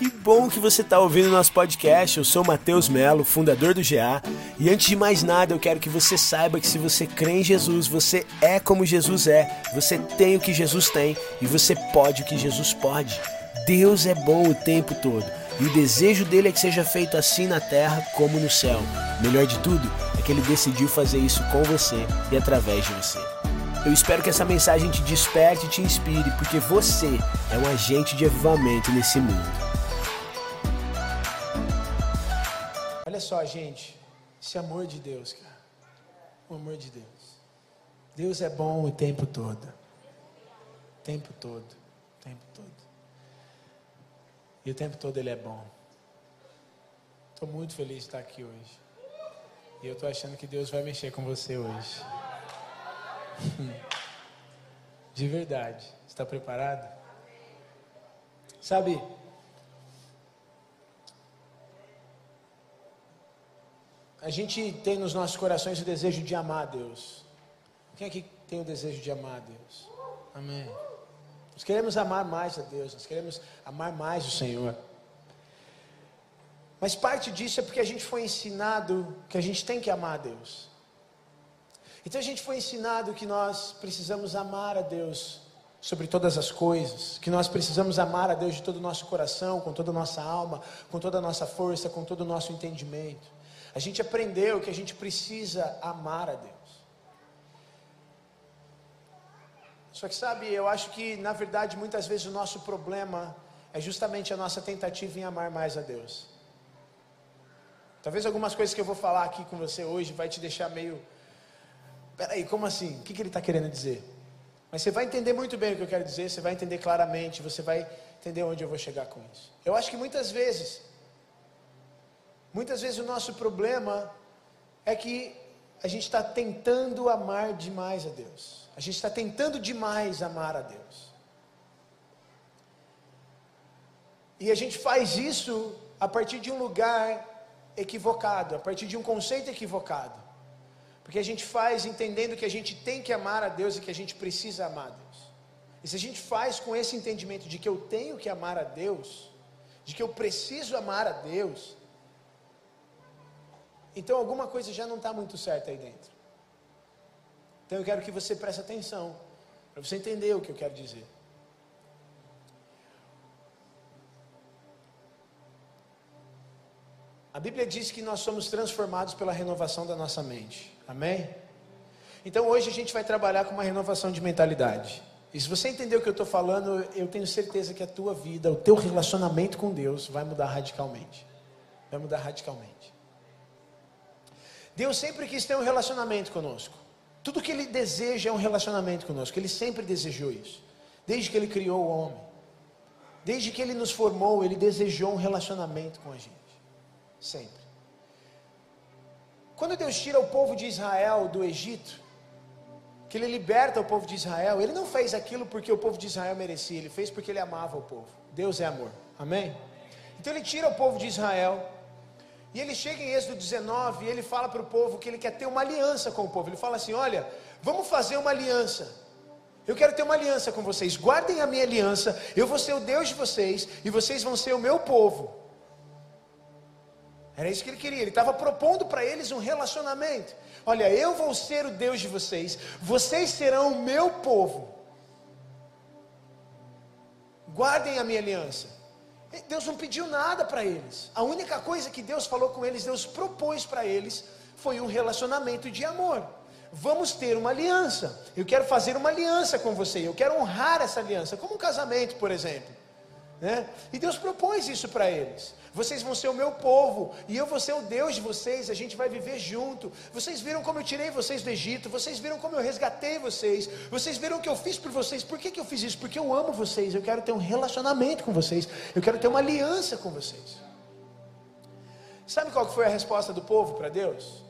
Que bom que você está ouvindo nosso podcast. Eu sou Matheus Melo, fundador do GA. E antes de mais nada, eu quero que você saiba que se você crê em Jesus, você é como Jesus é. Você tem o que Jesus tem e você pode o que Jesus pode. Deus é bom o tempo todo. E o desejo dele é que seja feito assim na terra como no céu. Melhor de tudo é que ele decidiu fazer isso com você e através de você. Eu espero que essa mensagem te desperte e te inspire, porque você é um agente de avivamento nesse mundo. Só, gente, esse amor de Deus, cara. O amor de Deus. Deus é bom o tempo todo. O tempo todo. O tempo todo. E o tempo todo Ele é bom. Estou muito feliz de estar aqui hoje. E eu estou achando que Deus vai mexer com você hoje. De verdade. Está preparado? Sabe, a gente tem nos nossos corações o desejo de amar a Deus. Quem aqui tem o desejo de amar a Deus? Amém. Nós queremos amar mais a Deus, nós queremos amar mais o Senhor. Mas parte disso é porque a gente foi ensinado que a gente tem que amar a Deus. Então a gente foi ensinado que nós precisamos amar a Deus sobre todas as coisas, que nós precisamos amar a Deus de todo o nosso coração, com toda a nossa alma, com toda a nossa força, com todo o nosso entendimento. A gente aprendeu que a gente precisa amar a Deus. Só que sabe, eu acho que na verdade muitas vezes o nosso problema é justamente a nossa tentativa em amar mais a Deus. Talvez algumas coisas que eu vou falar aqui com você hoje vai te deixar meio Peraí, como assim? O que, que ele está querendo dizer? Mas você vai entender muito bem o que eu quero dizer, você vai entender claramente, você vai entender onde eu vou chegar com isso. Eu acho que muitas vezes, muitas vezes o nosso problema é que a gente está tentando amar demais a Deus. A gente está tentando demais amar a Deus. E a gente faz isso a partir de um lugar equivocado, a partir de um conceito equivocado. Porque a gente faz entendendo que a gente tem que amar a Deus e que a gente precisa amar a Deus. E se a gente faz com esse entendimento de que eu tenho que amar a Deus, de que eu preciso amar a Deus, então alguma coisa já não está muito certa aí dentro. Então eu quero que você preste atenção, para você entender o que eu quero dizer. A Bíblia diz que nós somos transformados pela renovação da nossa mente. Amém? Então hoje a gente vai trabalhar com uma renovação de mentalidade. E se você entender o que eu estou falando, eu tenho certeza que a tua vida, o teu relacionamento com Deus vai mudar radicalmente. Vai mudar radicalmente. Deus sempre quis ter um relacionamento conosco. Tudo que Ele deseja é um relacionamento conosco. Ele sempre desejou isso. Desde que Ele criou o homem. Desde que Ele nos formou, Ele desejou um relacionamento com a gente. Sempre. Quando Deus tira o povo de Israel do Egito, que Ele liberta o povo de Israel, Ele não fez aquilo porque o povo de Israel merecia, Ele fez porque Ele amava o povo. Deus é amor, amém? Então Ele tira o povo de Israel, e Ele chega em Êxodo 19, e Ele fala para o povo que Ele quer ter uma aliança com o povo. Ele fala assim: Olha, vamos fazer uma aliança. Eu quero ter uma aliança com vocês. Guardem a minha aliança. Eu vou ser o Deus de vocês e vocês vão ser o meu povo. Era isso que ele queria. Ele estava propondo para eles um relacionamento. Olha, eu vou ser o Deus de vocês, vocês serão o meu povo. Guardem a minha aliança. Deus não pediu nada para eles. A única coisa que Deus falou com eles, Deus propôs para eles, foi um relacionamento de amor. Vamos ter uma aliança. Eu quero fazer uma aliança com você. Eu quero honrar essa aliança, como um casamento, por exemplo. Né? E Deus propôs isso para eles. Vocês vão ser o meu povo, e eu vou ser o Deus de vocês, a gente vai viver junto. Vocês viram como eu tirei vocês do Egito, vocês viram como eu resgatei vocês, vocês viram o que eu fiz por vocês. Por que, que eu fiz isso? Porque eu amo vocês, eu quero ter um relacionamento com vocês, eu quero ter uma aliança com vocês. Sabe qual foi a resposta do povo para Deus?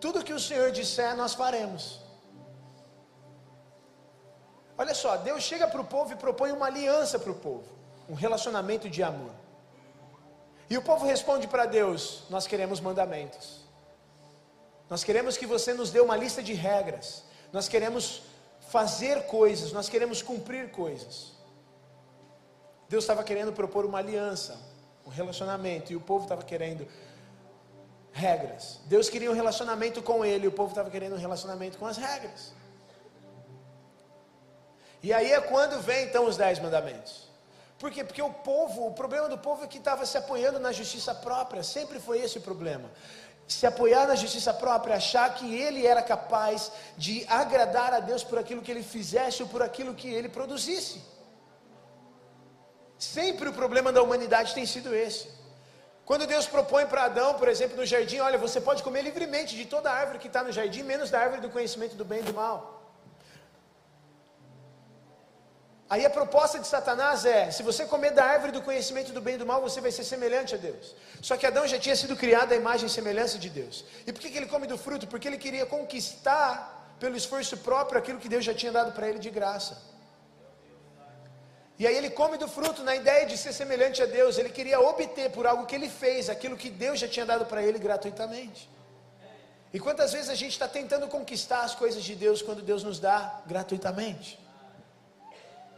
Tudo que o Senhor disser, nós faremos. Olha só, Deus chega para o povo e propõe uma aliança para o povo, um relacionamento de amor. E o povo responde para Deus: Nós queremos mandamentos, nós queremos que você nos dê uma lista de regras, nós queremos fazer coisas, nós queremos cumprir coisas. Deus estava querendo propor uma aliança, um relacionamento, e o povo estava querendo regras. Deus queria um relacionamento com ele, e o povo estava querendo um relacionamento com as regras. E aí é quando vem então os dez mandamentos. Por quê? Porque o povo, o problema do povo é que estava se apoiando na justiça própria, sempre foi esse o problema. Se apoiar na justiça própria, achar que ele era capaz de agradar a Deus por aquilo que ele fizesse ou por aquilo que ele produzisse. Sempre o problema da humanidade tem sido esse. Quando Deus propõe para Adão, por exemplo, no jardim, olha, você pode comer livremente de toda árvore que está no jardim, menos da árvore do conhecimento do bem e do mal. Aí a proposta de Satanás é: se você comer da árvore do conhecimento do bem e do mal, você vai ser semelhante a Deus. Só que Adão já tinha sido criado à imagem e semelhança de Deus. E por que, que ele come do fruto? Porque ele queria conquistar, pelo esforço próprio, aquilo que Deus já tinha dado para ele de graça. E aí ele come do fruto na ideia de ser semelhante a Deus. Ele queria obter por algo que ele fez, aquilo que Deus já tinha dado para ele gratuitamente. E quantas vezes a gente está tentando conquistar as coisas de Deus quando Deus nos dá gratuitamente?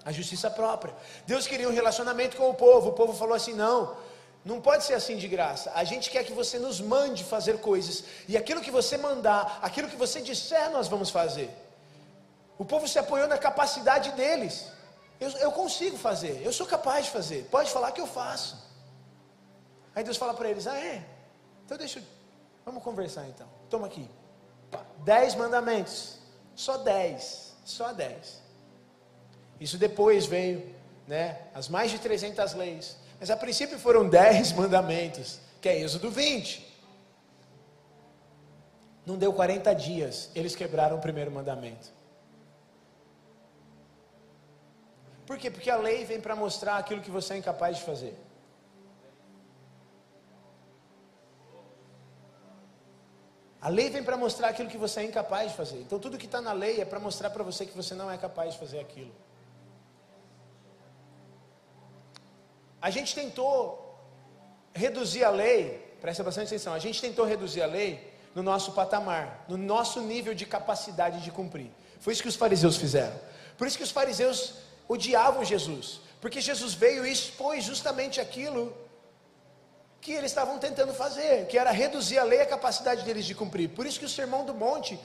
A justiça própria. Deus queria um relacionamento com o povo. O povo falou assim: não, não pode ser assim de graça. A gente quer que você nos mande fazer coisas. E aquilo que você mandar, aquilo que você disser, nós vamos fazer. O povo se apoiou na capacidade deles. Eu, eu consigo fazer, eu sou capaz de fazer. Pode falar que eu faço. Aí Deus fala para eles: Ah, é? Então deixa eu. Vamos conversar então. Toma aqui. Dez mandamentos. Só dez. Só dez. Isso depois veio, né? As mais de 300 leis. Mas a princípio foram dez mandamentos, que é Êxodo 20. Não deu 40 dias, eles quebraram o primeiro mandamento. Por quê? Porque a lei vem para mostrar aquilo que você é incapaz de fazer. A lei vem para mostrar aquilo que você é incapaz de fazer. Então, tudo que está na lei é para mostrar para você que você não é capaz de fazer aquilo. A gente tentou reduzir a lei, presta bastante atenção, a gente tentou reduzir a lei no nosso patamar, no nosso nível de capacidade de cumprir. Foi isso que os fariseus fizeram. Por isso que os fariseus odiavam Jesus, porque Jesus veio e expôs justamente aquilo que eles estavam tentando fazer, que era reduzir a lei a capacidade deles de cumprir. Por isso que o Sermão do Monte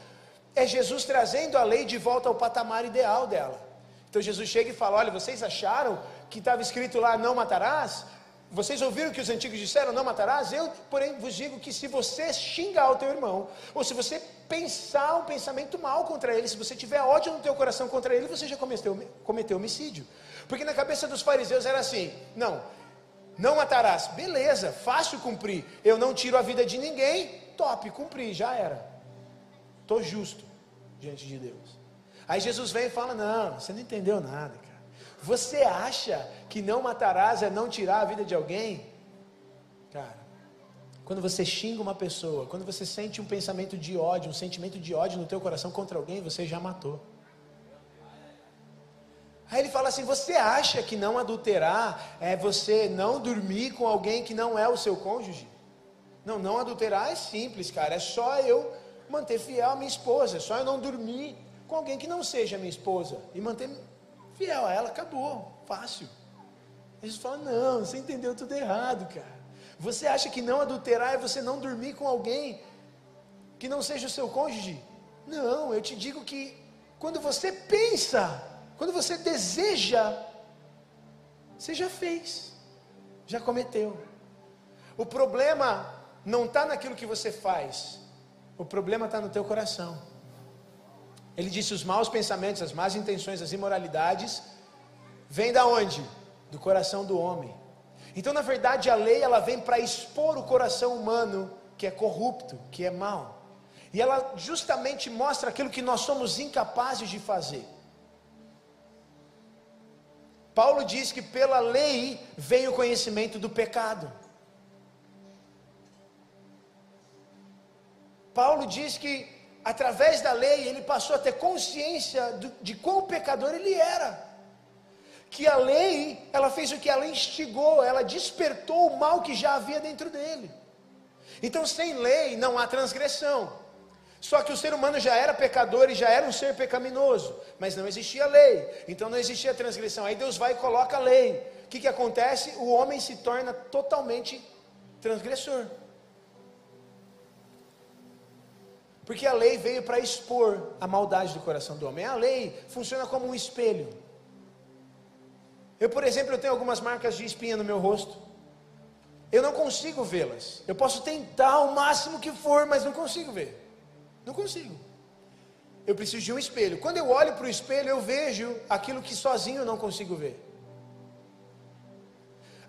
é Jesus trazendo a lei de volta ao patamar ideal dela. Então Jesus chega e fala: Olha, vocês acharam que estava escrito lá não matarás? Vocês ouviram que os antigos disseram não matarás? Eu, porém, vos digo que se você xingar o teu irmão, ou se você pensar um pensamento mal contra ele, se você tiver ódio no teu coração contra ele, você já cometeu, cometeu homicídio. Porque na cabeça dos fariseus era assim: não, não matarás, beleza, fácil cumprir. Eu não tiro a vida de ninguém, top, cumpri, já era. Estou justo diante de Deus. Aí Jesus vem e fala: não, você não entendeu nada. Você acha que não matarás é não tirar a vida de alguém? Cara, quando você xinga uma pessoa, quando você sente um pensamento de ódio, um sentimento de ódio no teu coração contra alguém, você já matou. Aí ele fala assim: você acha que não adulterar é você não dormir com alguém que não é o seu cônjuge? Não, não adulterar é simples, cara. É só eu manter fiel a minha esposa. É só eu não dormir com alguém que não seja minha esposa e manter fiel a ela, acabou, fácil. Jesus fala: não, você entendeu tudo errado, cara. Você acha que não adulterar é você não dormir com alguém que não seja o seu cônjuge? Não, eu te digo que quando você pensa, quando você deseja, você já fez, já cometeu. O problema não está naquilo que você faz, o problema está no teu coração. Ele disse: os maus pensamentos, as más intenções, as imoralidades, vêm da onde? Do coração do homem. Então, na verdade, a lei ela vem para expor o coração humano que é corrupto, que é mau. E ela justamente mostra aquilo que nós somos incapazes de fazer. Paulo diz que pela lei vem o conhecimento do pecado. Paulo diz que através da lei, ele passou a ter consciência de, de quão pecador ele era. Que a lei, ela fez o que ela instigou, ela despertou o mal que já havia dentro dele. Então, sem lei não há transgressão. Só que o ser humano já era pecador e já era um ser pecaminoso, mas não existia lei, então não existia transgressão. Aí Deus vai e coloca a lei. que, que acontece? O homem se torna totalmente transgressor. Porque a lei veio para expor a maldade do coração do homem. A lei funciona como um espelho. Eu, por exemplo, eu tenho algumas marcas de espinha no meu rosto. Eu não consigo vê-las. Eu posso tentar o máximo que for, mas não consigo ver. Não consigo. Eu preciso de um espelho. Quando eu olho para o espelho, eu vejo aquilo que sozinho eu não consigo ver.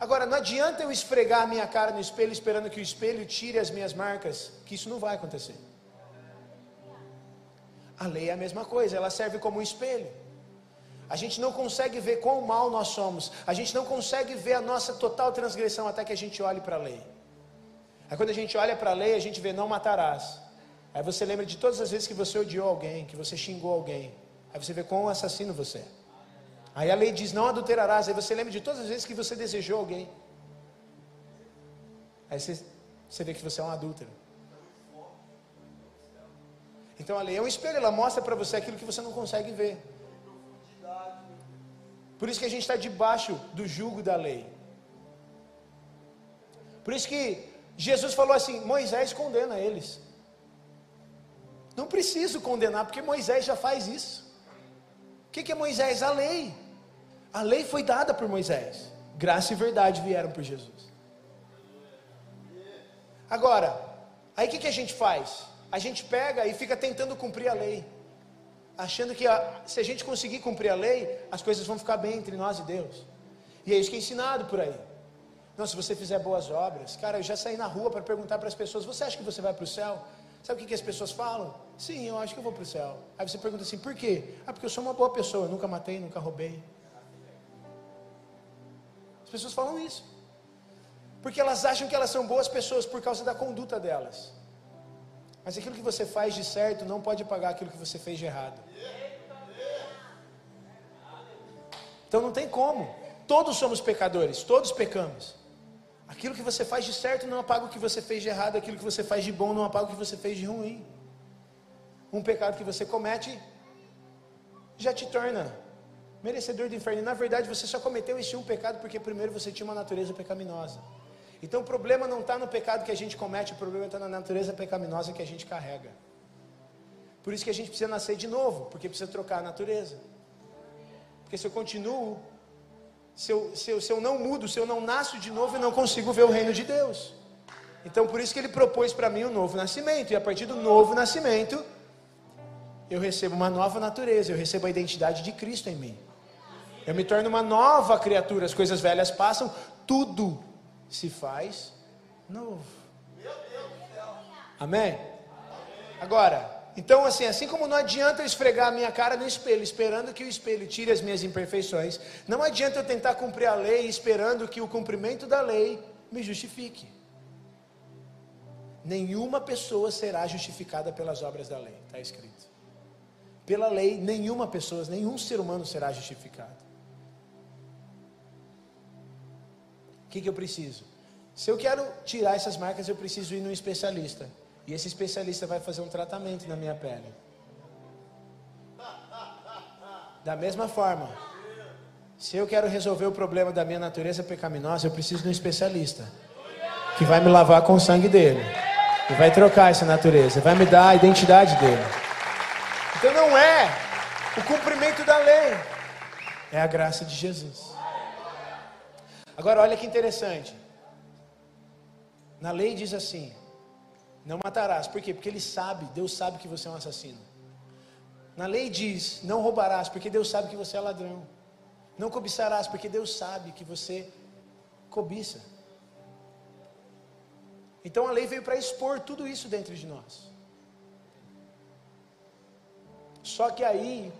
Agora, não adianta eu esfregar a minha cara no espelho esperando que o espelho tire as minhas marcas, que isso não vai acontecer. A lei é a mesma coisa, ela serve como um espelho. A gente não consegue ver quão mal nós somos, a gente não consegue ver a nossa total transgressão até que a gente olhe para a lei. Aí quando a gente olha para a lei, a gente vê não matarás. Aí você lembra de todas as vezes que você odiou alguém, que você xingou alguém. Aí você vê quão assassino você é. Aí a lei diz não adulterarás. Aí você lembra de todas as vezes que você desejou alguém. Aí você, você vê que você é um adúltero. Então a lei é um espelho, ela mostra para você aquilo que você não consegue ver. Por isso que a gente está debaixo do jugo da lei. Por isso que Jesus falou assim: Moisés condena eles. Não preciso condenar, porque Moisés já faz isso. O que, é Moisés? A lei. A lei foi dada por Moisés. Graça e verdade vieram por Jesus. Agora, aí o que a gente faz? A gente pega e fica tentando cumprir a lei, achando que a, se a gente conseguir cumprir a lei, as coisas vão ficar bem entre nós e Deus. E é isso que é ensinado por aí. Não, se você fizer boas obras, cara, eu já saí na rua para perguntar para as pessoas: você acha que você vai para o céu? Sabe o que, que as pessoas falam? Sim, eu acho que eu vou para o céu. Aí você pergunta assim: por quê? Ah, porque eu sou uma boa pessoa, nunca matei, nunca roubei. As pessoas falam isso. Porque elas acham que elas são boas pessoas por causa da conduta delas. Mas aquilo que você faz de certo não pode pagar aquilo que você fez de errado. Então não tem como. Todos somos pecadores, todos pecamos. Aquilo que você faz de certo não apaga o que você fez de errado, aquilo que você faz de bom não apaga o que você fez de ruim. Um pecado que você comete já te torna merecedor do inferno. Na verdade, você só cometeu esse um pecado porque primeiro você tinha uma natureza pecaminosa. Então o problema não está no pecado que a gente comete, o problema está na natureza pecaminosa que a gente carrega. Por isso que a gente precisa nascer de novo, porque precisa trocar a natureza. Porque se eu continuo, se eu, se eu, se eu não mudo, se eu não nasço de novo, eu não consigo ver o reino de Deus. Então por isso que ele propôs para mim o um novo nascimento, e a partir do novo nascimento, eu recebo uma nova natureza, eu recebo a identidade de Cristo em mim. Eu me torno uma nova criatura, as coisas velhas passam, tudo se faz novo. Amém? Agora, então assim, assim como não adianta eu esfregar a minha cara no espelho, esperando que o espelho tire as minhas imperfeições, não adianta eu tentar cumprir a lei esperando que o cumprimento da lei me justifique. Nenhuma pessoa será justificada pelas obras da lei, está escrito. Pela lei, nenhuma pessoa, nenhum ser humano será justificado. Que, que eu preciso? Se eu quero tirar essas marcas, eu preciso ir num especialista. E esse especialista vai fazer um tratamento na minha pele. Da mesma forma, se eu quero resolver o problema da minha natureza pecaminosa, eu preciso de um especialista que vai me lavar com o sangue dele e vai trocar essa natureza, vai me dar a identidade dele. Então não é o cumprimento da lei, é a graça de Jesus. Agora olha que interessante. Na lei diz assim: não matarás. Por quê? Porque ele sabe, Deus sabe que você é um assassino. Na lei diz: não roubarás, porque Deus sabe que você é ladrão. Não cobiçarás, porque Deus sabe que você cobiça. Então a lei veio para expor tudo isso dentro de nós. Só que aí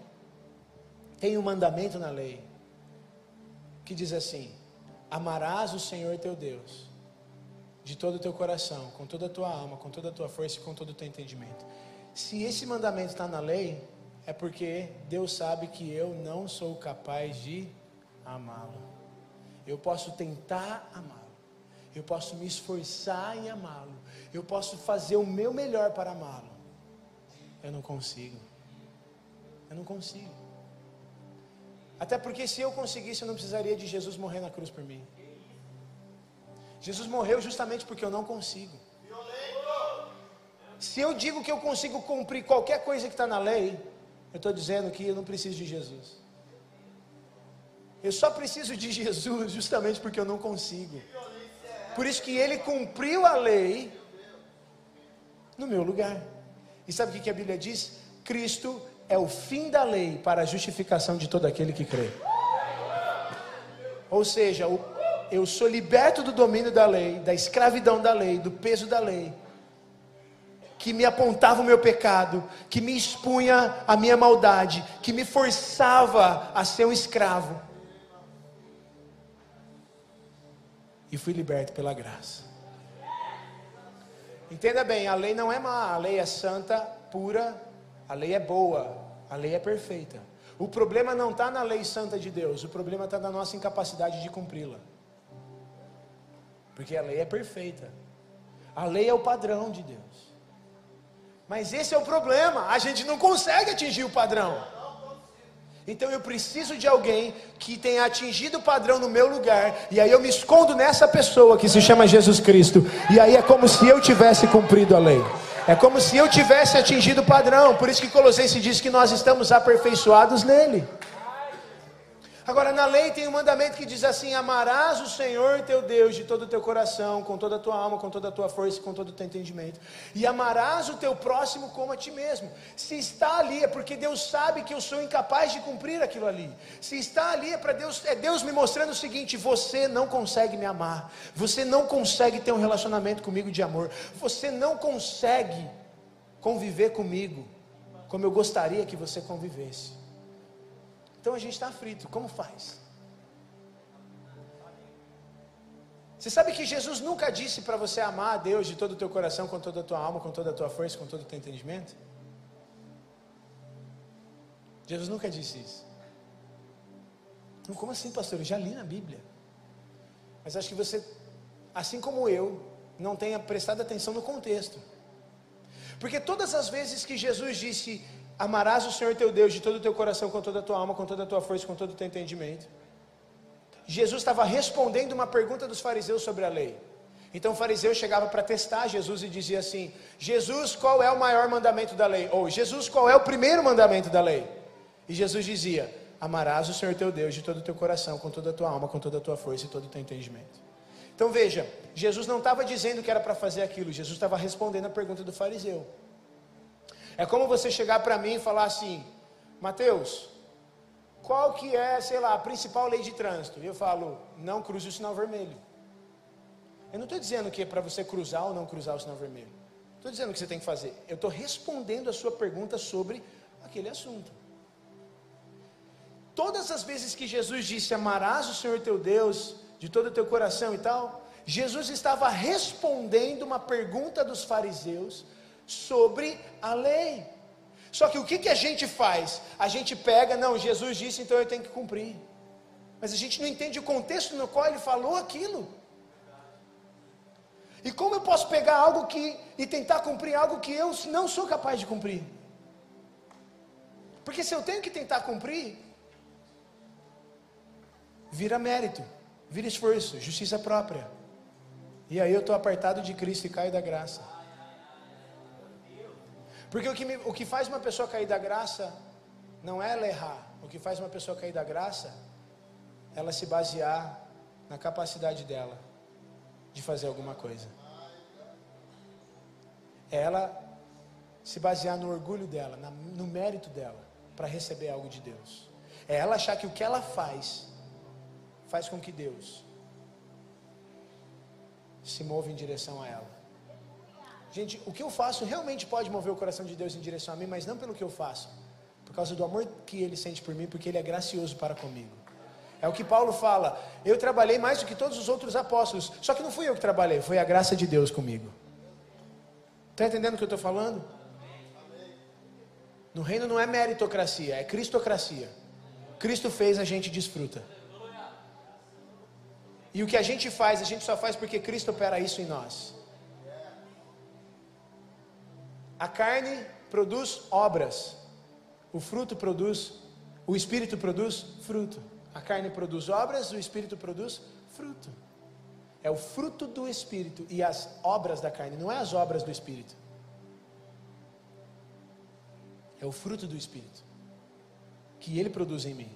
tem um mandamento na lei que diz assim: Amarás o Senhor teu Deus de todo o teu coração, com toda a tua alma, com toda a tua força e com todo o teu entendimento. Se esse mandamento está na lei, é porque Deus sabe que eu não sou capaz de amá-lo. Eu posso tentar amá-lo, eu posso me esforçar em amá-lo, eu posso fazer o meu melhor para amá-lo. Eu não consigo. Eu não consigo. Até porque se eu conseguisse, eu não precisaria de Jesus morrer na cruz por mim. Jesus morreu justamente porque eu não consigo. Se eu digo que eu consigo cumprir qualquer coisa que está na lei, eu estou dizendo que eu não preciso de Jesus. Eu só preciso de Jesus justamente porque eu não consigo. Por isso que ele cumpriu a lei no meu lugar. E sabe o que a Bíblia diz? Cristo é o fim da lei para a justificação de todo aquele que crê. Ou seja, eu sou liberto do domínio da lei, da escravidão da lei, do peso da lei, que me apontava o meu pecado, que me expunha a minha maldade, que me forçava a ser um escravo. E fui liberto pela graça. Entenda bem, a lei não é má, a lei é santa, pura, a lei é boa, a lei é perfeita. O problema não está na lei santa de Deus, o problema está na nossa incapacidade de cumpri-la. Porque a lei é perfeita, a lei é o padrão de Deus. Mas esse é o problema, a gente não consegue atingir o padrão. Então eu preciso de alguém que tenha atingido o padrão no meu lugar, e aí eu me escondo nessa pessoa que se chama Jesus Cristo, e aí é como se eu tivesse cumprido a lei. É como se eu tivesse atingido o padrão. Por isso que Colossenses diz que nós estamos aperfeiçoados nele. Agora, na lei tem um mandamento que diz assim: Amarás o Senhor teu Deus de todo o teu coração, com toda a tua alma, com toda a tua força e com todo o teu entendimento. E amarás o teu próximo como a ti mesmo. Se está ali, é porque Deus sabe que eu sou incapaz de cumprir aquilo ali. Se está ali, é para Deus, é Deus me mostrando o seguinte: você não consegue me amar, você não consegue ter um relacionamento comigo de amor, você não consegue conviver comigo como eu gostaria que você convivesse. Então a gente está aflito, como faz? Você sabe que Jesus nunca disse para você amar a Deus de todo o teu coração, com toda a tua alma, com toda a tua força, com todo o teu entendimento? Jesus nunca disse isso. Não, como assim, pastor? Eu já li na Bíblia. Mas acho que você, assim como eu, não tenha prestado atenção no contexto. Porque todas as vezes que Jesus disse Amarás o Senhor teu Deus de todo o teu coração, com toda a tua alma, com toda a tua força, com todo o teu entendimento. Jesus estava respondendo uma pergunta dos fariseus sobre a lei. Então o fariseu chegava para testar Jesus e dizia assim: Jesus, qual é o maior mandamento da lei? Ou Jesus, qual é o primeiro mandamento da lei? E Jesus dizia: Amarás o Senhor teu Deus de todo o teu coração, com toda a tua alma, com toda a tua força e todo o teu entendimento. Então veja, Jesus não estava dizendo que era para fazer aquilo, Jesus estava respondendo a pergunta do fariseu. É como você chegar para mim e falar assim, Mateus, qual que é, sei lá, a principal lei de trânsito? E eu falo, não cruze o sinal vermelho. Eu não estou dizendo que é para você cruzar ou não cruzar o sinal vermelho. Estou dizendo o que você tem que fazer. Eu estou respondendo a sua pergunta sobre aquele assunto. Todas as vezes que Jesus disse amarás o Senhor teu Deus de todo o teu coração e tal, Jesus estava respondendo uma pergunta dos fariseus sobre a lei. Só que o que, que a gente faz? A gente pega, não, Jesus disse, então eu tenho que cumprir. Mas a gente não entende o contexto no qual ele falou aquilo. E como eu posso pegar algo que e tentar cumprir algo que eu não sou capaz de cumprir? Porque se eu tenho que tentar cumprir, vira mérito, vira esforço, justiça própria. E aí eu estou apartado de Cristo e caio da graça. Porque o que, me, o que faz uma pessoa cair da graça não é ela errar. O que faz uma pessoa cair da graça é ela se basear na capacidade dela de fazer alguma coisa. É ela se basear no orgulho dela, na, no mérito dela, para receber algo de Deus. É ela achar que o que ela faz, faz com que Deus se mova em direção a ela. Gente, o que eu faço realmente pode mover o coração de Deus em direção a mim, mas não pelo que eu faço, por causa do amor que Ele sente por mim, porque Ele é gracioso para comigo. É o que Paulo fala. Eu trabalhei mais do que todos os outros apóstolos, só que não fui eu que trabalhei, foi a graça de Deus comigo. Está entendendo o que eu estou falando? No reino não é meritocracia, é cristocracia. Cristo fez, a gente desfruta. E o que a gente faz, a gente só faz porque Cristo opera isso em nós. A carne produz obras, o fruto produz O espírito produz fruto. A carne produz obras, o espírito produz fruto. É o fruto do espírito e as obras da carne, não é as obras do espírito. É o fruto do espírito que ele produz em mim.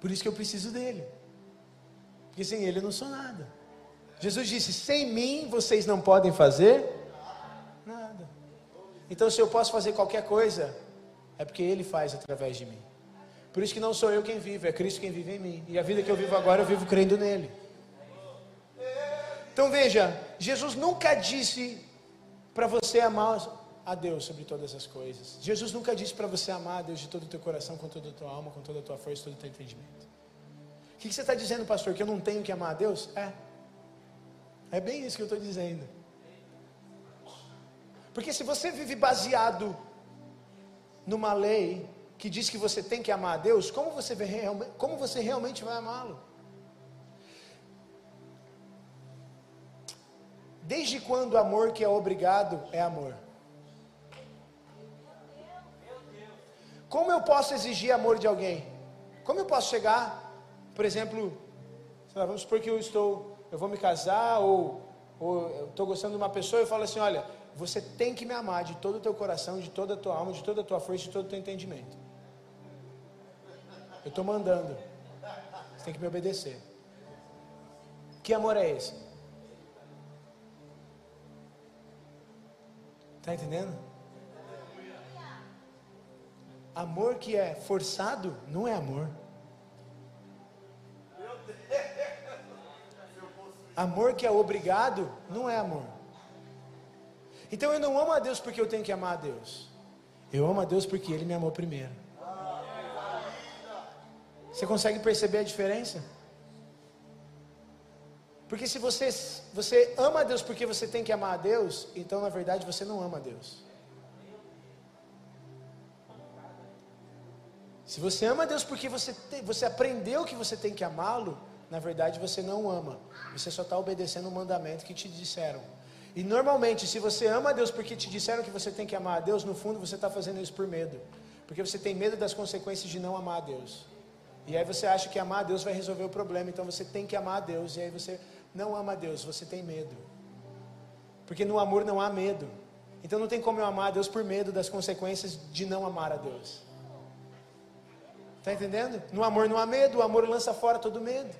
Por isso que eu preciso dele. Porque sem ele eu não sou nada. Jesus disse: sem mim vocês não podem fazer. Então, se eu posso fazer qualquer coisa, é porque ele faz através de mim. Por isso que não sou eu quem vive, é Cristo quem vive em mim. E a vida que eu vivo agora, eu vivo crendo nele. Então veja, Jesus nunca disse para você amar a Deus sobre todas as coisas. Jesus nunca disse para você amar a Deus de todo o teu coração, com toda a tua alma, com toda a tua força, todo o teu entendimento. O que você está dizendo, pastor? Que eu não tenho que amar a Deus? É. É bem isso que eu estou dizendo. Porque se você vive baseado numa lei que diz que você tem que amar a Deus, como você, como você realmente vai amá-lo? Desde quando o amor que é obrigado é amor? Como eu posso exigir amor de alguém? Como eu posso chegar, por exemplo, lá, vamos supor que eu estou, eu vou me casar ou, ou eu estou gostando de uma pessoa e eu falo assim, olha, você tem que me amar de todo o teu coração, de toda a tua alma, de toda a tua força, de todo o teu entendimento. Eu estou mandando. Você tem que me obedecer. Que amor é esse? Está entendendo? Amor que é forçado não é amor. Amor que é obrigado não é amor. Então eu não amo a Deus porque eu tenho que amar a Deus. Eu amo a Deus porque Ele me amou primeiro. Você consegue perceber a diferença? Porque se você, você ama a Deus porque você tem que amar a Deus, então na verdade você não ama a Deus. Se você ama a Deus porque você, tem, você aprendeu que você tem que amá-lo, na verdade você não ama. Você só está obedecendo o mandamento que te disseram. E normalmente, se você ama a Deus porque te disseram que você tem que amar a Deus, no fundo você está fazendo isso por medo. Porque você tem medo das consequências de não amar a Deus. E aí você acha que amar a Deus vai resolver o problema, então você tem que amar a Deus. E aí você não ama a Deus, você tem medo. Porque no amor não há medo. Então não tem como eu amar a Deus por medo das consequências de não amar a Deus. Está entendendo? No amor não há medo, o amor lança fora todo medo.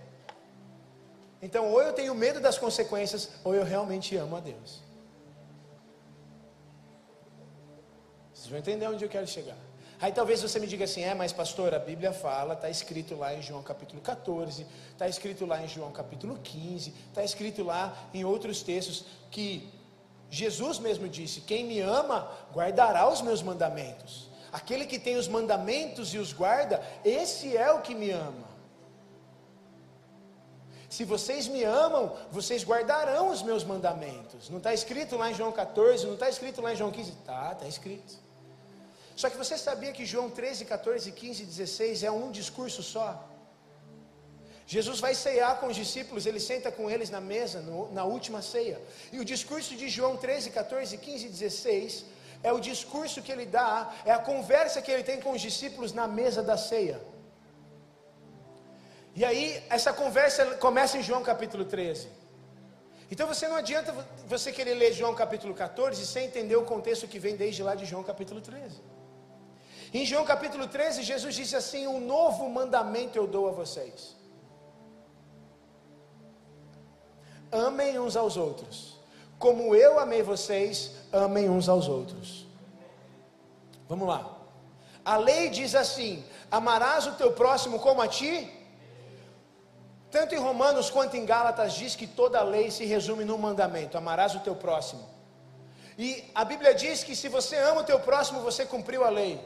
Então, ou eu tenho medo das consequências, ou eu realmente amo a Deus. Vocês vão entender onde eu quero chegar. Aí talvez você me diga assim: é, mas pastor, a Bíblia fala, está escrito lá em João capítulo 14, está escrito lá em João capítulo 15, está escrito lá em outros textos que Jesus mesmo disse: quem me ama guardará os meus mandamentos. Aquele que tem os mandamentos e os guarda, esse é o que me ama. Se vocês me amam, vocês guardarão os meus mandamentos. Não está escrito lá em João 14, não está escrito lá em João 15? Tá, está escrito. Só que você sabia que João 13, 14, 15 e 16 é um discurso só? Jesus vai ceiar com os discípulos, ele senta com eles na mesa, no, na última ceia. E o discurso de João 13, 14, 15 e 16 é o discurso que ele dá, é a conversa que ele tem com os discípulos na mesa da ceia. E aí, essa conversa começa em João capítulo 13. Então você não adianta você querer ler João capítulo 14 sem entender o contexto que vem desde lá de João capítulo 13. Em João capítulo 13, Jesus disse assim: Um novo mandamento eu dou a vocês. Amem uns aos outros. Como eu amei vocês, amem uns aos outros. Vamos lá. A lei diz assim: Amarás o teu próximo como a ti. Tanto em Romanos quanto em Gálatas diz que toda a lei se resume num mandamento: amarás o teu próximo. E a Bíblia diz que se você ama o teu próximo, você cumpriu a lei.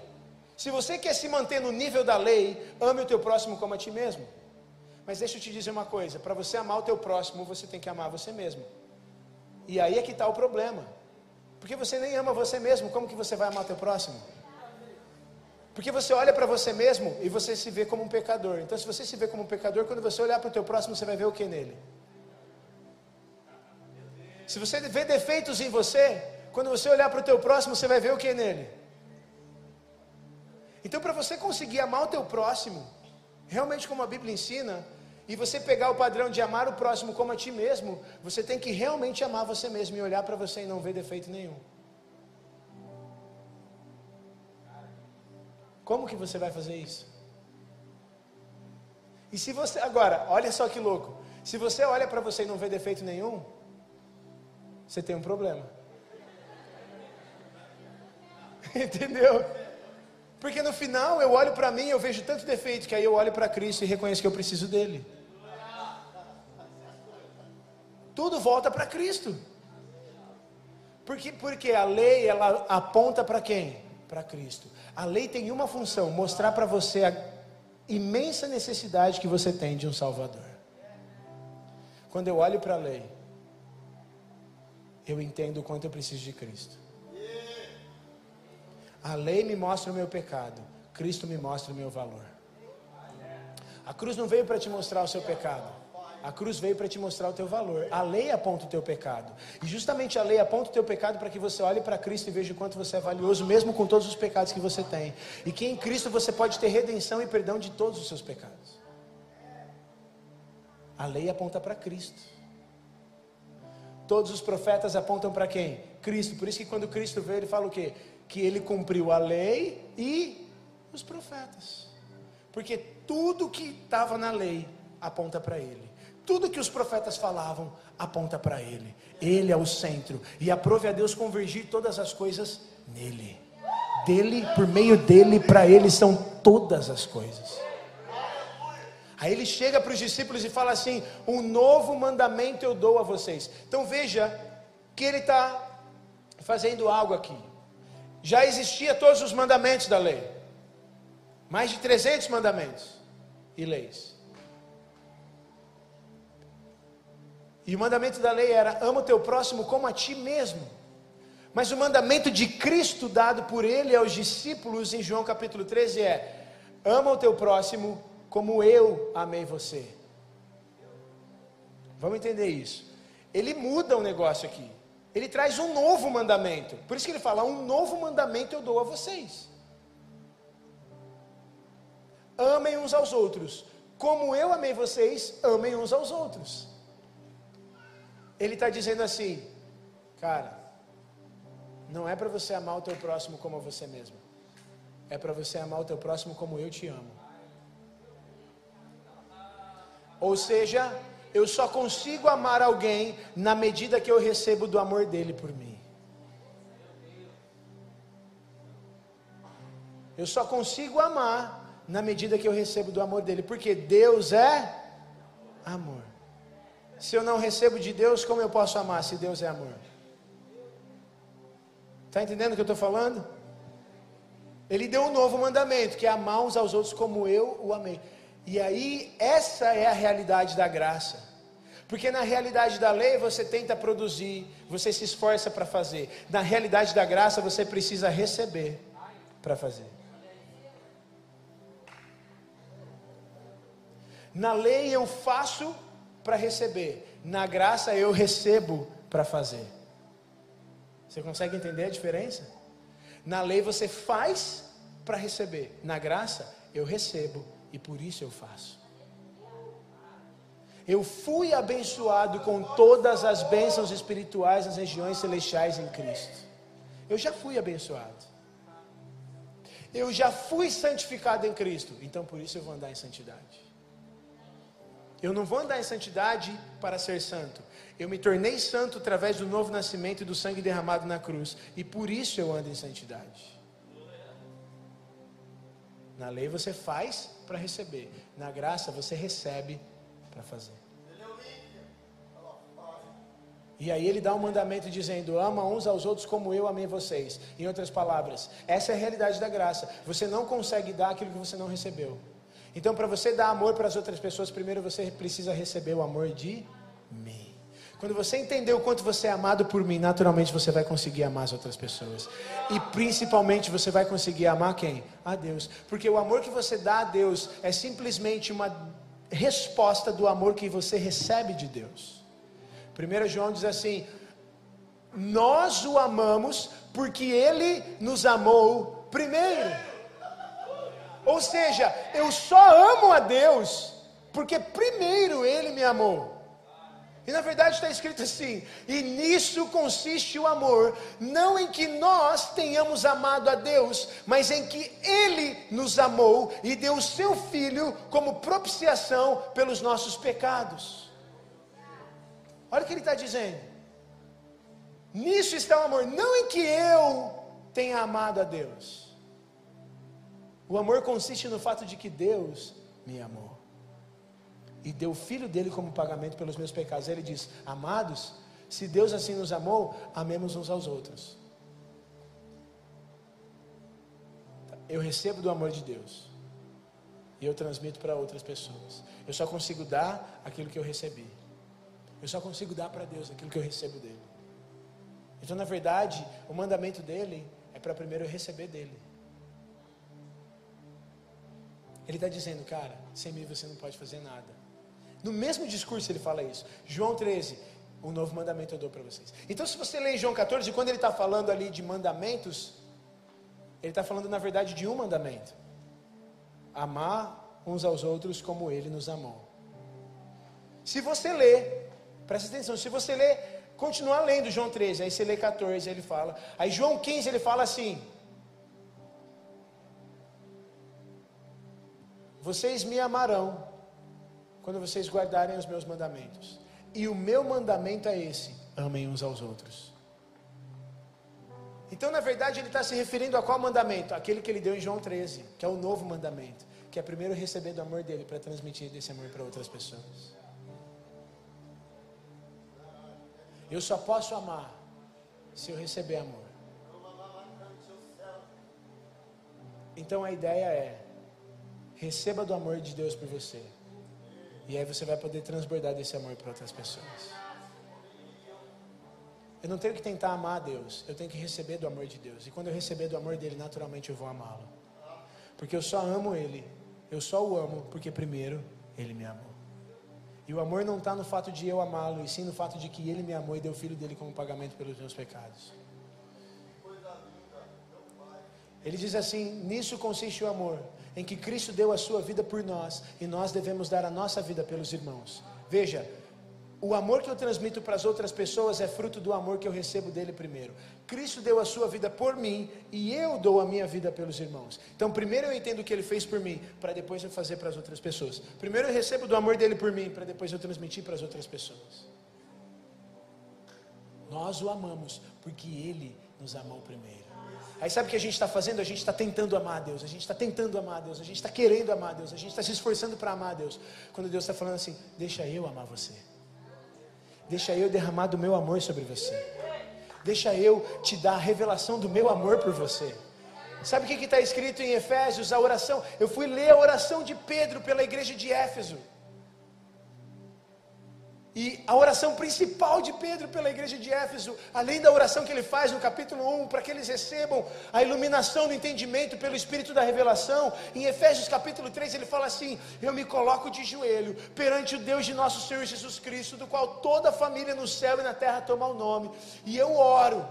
Se você quer se manter no nível da lei, ame o teu próximo como a ti mesmo. Mas deixa eu te dizer uma coisa: para você amar o teu próximo, você tem que amar você mesmo. E aí é que está o problema. Porque você nem ama você mesmo, como que você vai amar o teu próximo? Porque você olha para você mesmo e você se vê como um pecador. Então, se você se vê como um pecador, quando você olhar para o teu próximo, você vai ver o que nele? Se você vê defeitos em você, quando você olhar para o teu próximo, você vai ver o que nele? Então, para você conseguir amar o teu próximo, realmente como a Bíblia ensina, e você pegar o padrão de amar o próximo como a ti mesmo, você tem que realmente amar você mesmo e olhar para você e não ver defeito nenhum. Como que você vai fazer isso? E se você, agora, olha só que louco. Se você olha para você e não vê defeito nenhum, você tem um problema. Entendeu? Porque no final eu olho para mim, eu vejo tanto defeito que aí eu olho para Cristo e reconheço que eu preciso dele. Tudo volta para Cristo. Porque, porque a lei ela aponta para quem? Para Cristo. A lei tem uma função: mostrar para você a imensa necessidade que você tem de um Salvador. Quando eu olho para a lei, eu entendo o quanto eu preciso de Cristo. A lei me mostra o meu pecado, Cristo me mostra o meu valor. A cruz não veio para te mostrar o seu pecado. A cruz veio para te mostrar o teu valor. A lei aponta o teu pecado. E justamente a lei aponta o teu pecado para que você olhe para Cristo e veja o quanto você é valioso, mesmo com todos os pecados que você tem. E que em Cristo você pode ter redenção e perdão de todos os seus pecados. A lei aponta para Cristo. Todos os profetas apontam para quem? Cristo. Por isso que quando Cristo veio, ele fala o quê? Que ele cumpriu a lei e os profetas. Porque tudo que estava na lei aponta para ele. Tudo que os profetas falavam aponta para Ele. Ele é o centro. E aprove a Deus convergir todas as coisas nele. Dele, por meio dele, para Ele são todas as coisas. Aí ele chega para os discípulos e fala assim: Um novo mandamento eu dou a vocês. Então veja que ele está fazendo algo aqui. Já existia todos os mandamentos da lei, mais de 300 mandamentos e leis. E o mandamento da lei era: ama o teu próximo como a ti mesmo. Mas o mandamento de Cristo dado por ele aos discípulos em João capítulo 13 é: ama o teu próximo como eu amei você. Vamos entender isso. Ele muda o negócio aqui. Ele traz um novo mandamento. Por isso que ele fala: um novo mandamento eu dou a vocês. Amem uns aos outros. Como eu amei vocês, amem uns aos outros. Ele está dizendo assim, cara, não é para você amar o teu próximo como a você mesmo. É para você amar o teu próximo como eu te amo. Ou seja, eu só consigo amar alguém na medida que eu recebo do amor dele por mim. Eu só consigo amar na medida que eu recebo do amor dele, porque Deus é amor. Se eu não recebo de Deus, como eu posso amar se Deus é amor? Está entendendo o que eu estou falando? Ele deu um novo mandamento, que é amar uns aos outros como eu o amei. E aí, essa é a realidade da graça. Porque na realidade da lei você tenta produzir, você se esforça para fazer. Na realidade da graça você precisa receber para fazer. Na lei eu faço para receber, na graça eu recebo para fazer. Você consegue entender a diferença? Na lei você faz para receber, na graça eu recebo e por isso eu faço. Eu fui abençoado com todas as bênçãos espirituais nas regiões celestiais em Cristo. Eu já fui abençoado. Eu já fui santificado em Cristo, então por isso eu vou andar em santidade. Eu não vou andar em santidade para ser santo. Eu me tornei santo através do novo nascimento e do sangue derramado na cruz. E por isso eu ando em santidade. Na lei você faz para receber. Na graça você recebe para fazer. E aí ele dá um mandamento dizendo: ama uns aos outros como eu amei vocês. Em outras palavras, essa é a realidade da graça. Você não consegue dar aquilo que você não recebeu. Então, para você dar amor para as outras pessoas, primeiro você precisa receber o amor de mim. Quando você entender o quanto você é amado por mim, naturalmente você vai conseguir amar as outras pessoas. E principalmente você vai conseguir amar quem? A Deus. Porque o amor que você dá a Deus é simplesmente uma resposta do amor que você recebe de Deus. 1 João diz assim: Nós o amamos porque ele nos amou primeiro. Ou seja, eu só amo a Deus porque primeiro Ele me amou. E na verdade está escrito assim: e nisso consiste o amor, não em que nós tenhamos amado a Deus, mas em que Ele nos amou e deu o seu Filho como propiciação pelos nossos pecados. Olha o que ele está dizendo. Nisso está o amor, não em que eu tenha amado a Deus. O amor consiste no fato de que Deus me amou e deu o filho dele como pagamento pelos meus pecados. Ele diz: Amados, se Deus assim nos amou, amemos uns aos outros. Eu recebo do amor de Deus e eu transmito para outras pessoas. Eu só consigo dar aquilo que eu recebi. Eu só consigo dar para Deus aquilo que eu recebo dele. Então, na verdade, o mandamento dele é para primeiro eu receber dele. Ele está dizendo, cara, sem mim você não pode fazer nada. No mesmo discurso ele fala isso. João 13, um novo mandamento eu dou para vocês. Então, se você lê João 14, quando ele está falando ali de mandamentos, ele está falando na verdade de um mandamento: amar uns aos outros como ele nos amou. Se você lê, presta atenção, se você lê, continuar lendo João 13, aí você lê 14, ele fala. Aí João 15 ele fala assim: Vocês me amarão quando vocês guardarem os meus mandamentos. E o meu mandamento é esse: amem uns aos outros. Então, na verdade, ele está se referindo a qual mandamento? Aquele que ele deu em João 13, que é o novo mandamento, que é primeiro receber do amor dele para transmitir esse amor para outras pessoas. Eu só posso amar se eu receber amor. Então a ideia é: receba do amor de Deus por você. E aí você vai poder transbordar desse amor para outras pessoas. Eu não tenho que tentar amar a Deus, eu tenho que receber do amor de Deus. E quando eu receber do amor dele, naturalmente eu vou amá-lo. Porque eu só amo ele, eu só o amo porque primeiro ele me amou. E o amor não está no fato de eu amá-lo, e sim no fato de que ele me amou e deu o filho dele como pagamento pelos meus pecados. Ele diz assim: nisso consiste o amor, em que Cristo deu a sua vida por nós e nós devemos dar a nossa vida pelos irmãos. Veja, o amor que eu transmito para as outras pessoas é fruto do amor que eu recebo dele primeiro. Cristo deu a sua vida por mim e eu dou a minha vida pelos irmãos. Então, primeiro eu entendo o que ele fez por mim, para depois eu fazer para as outras pessoas. Primeiro eu recebo do amor dele por mim, para depois eu transmitir para as outras pessoas. Nós o amamos porque ele nos amou primeiro. Aí sabe o que a gente está fazendo? A gente está tentando amar a Deus, a gente está tentando amar a Deus, a gente está querendo amar a Deus, a gente está se esforçando para amar a Deus. Quando Deus está falando assim, deixa eu amar você, deixa eu derramar do meu amor sobre você, deixa eu te dar a revelação do meu amor por você. Sabe o que está escrito em Efésios? A oração. Eu fui ler a oração de Pedro pela igreja de Éfeso. E a oração principal de Pedro pela igreja de Éfeso, além da oração que ele faz no capítulo 1, para que eles recebam a iluminação do entendimento pelo Espírito da revelação, em Efésios capítulo 3 ele fala assim: Eu me coloco de joelho perante o Deus de nosso Senhor Jesus Cristo, do qual toda a família no céu e na terra toma o nome, e eu oro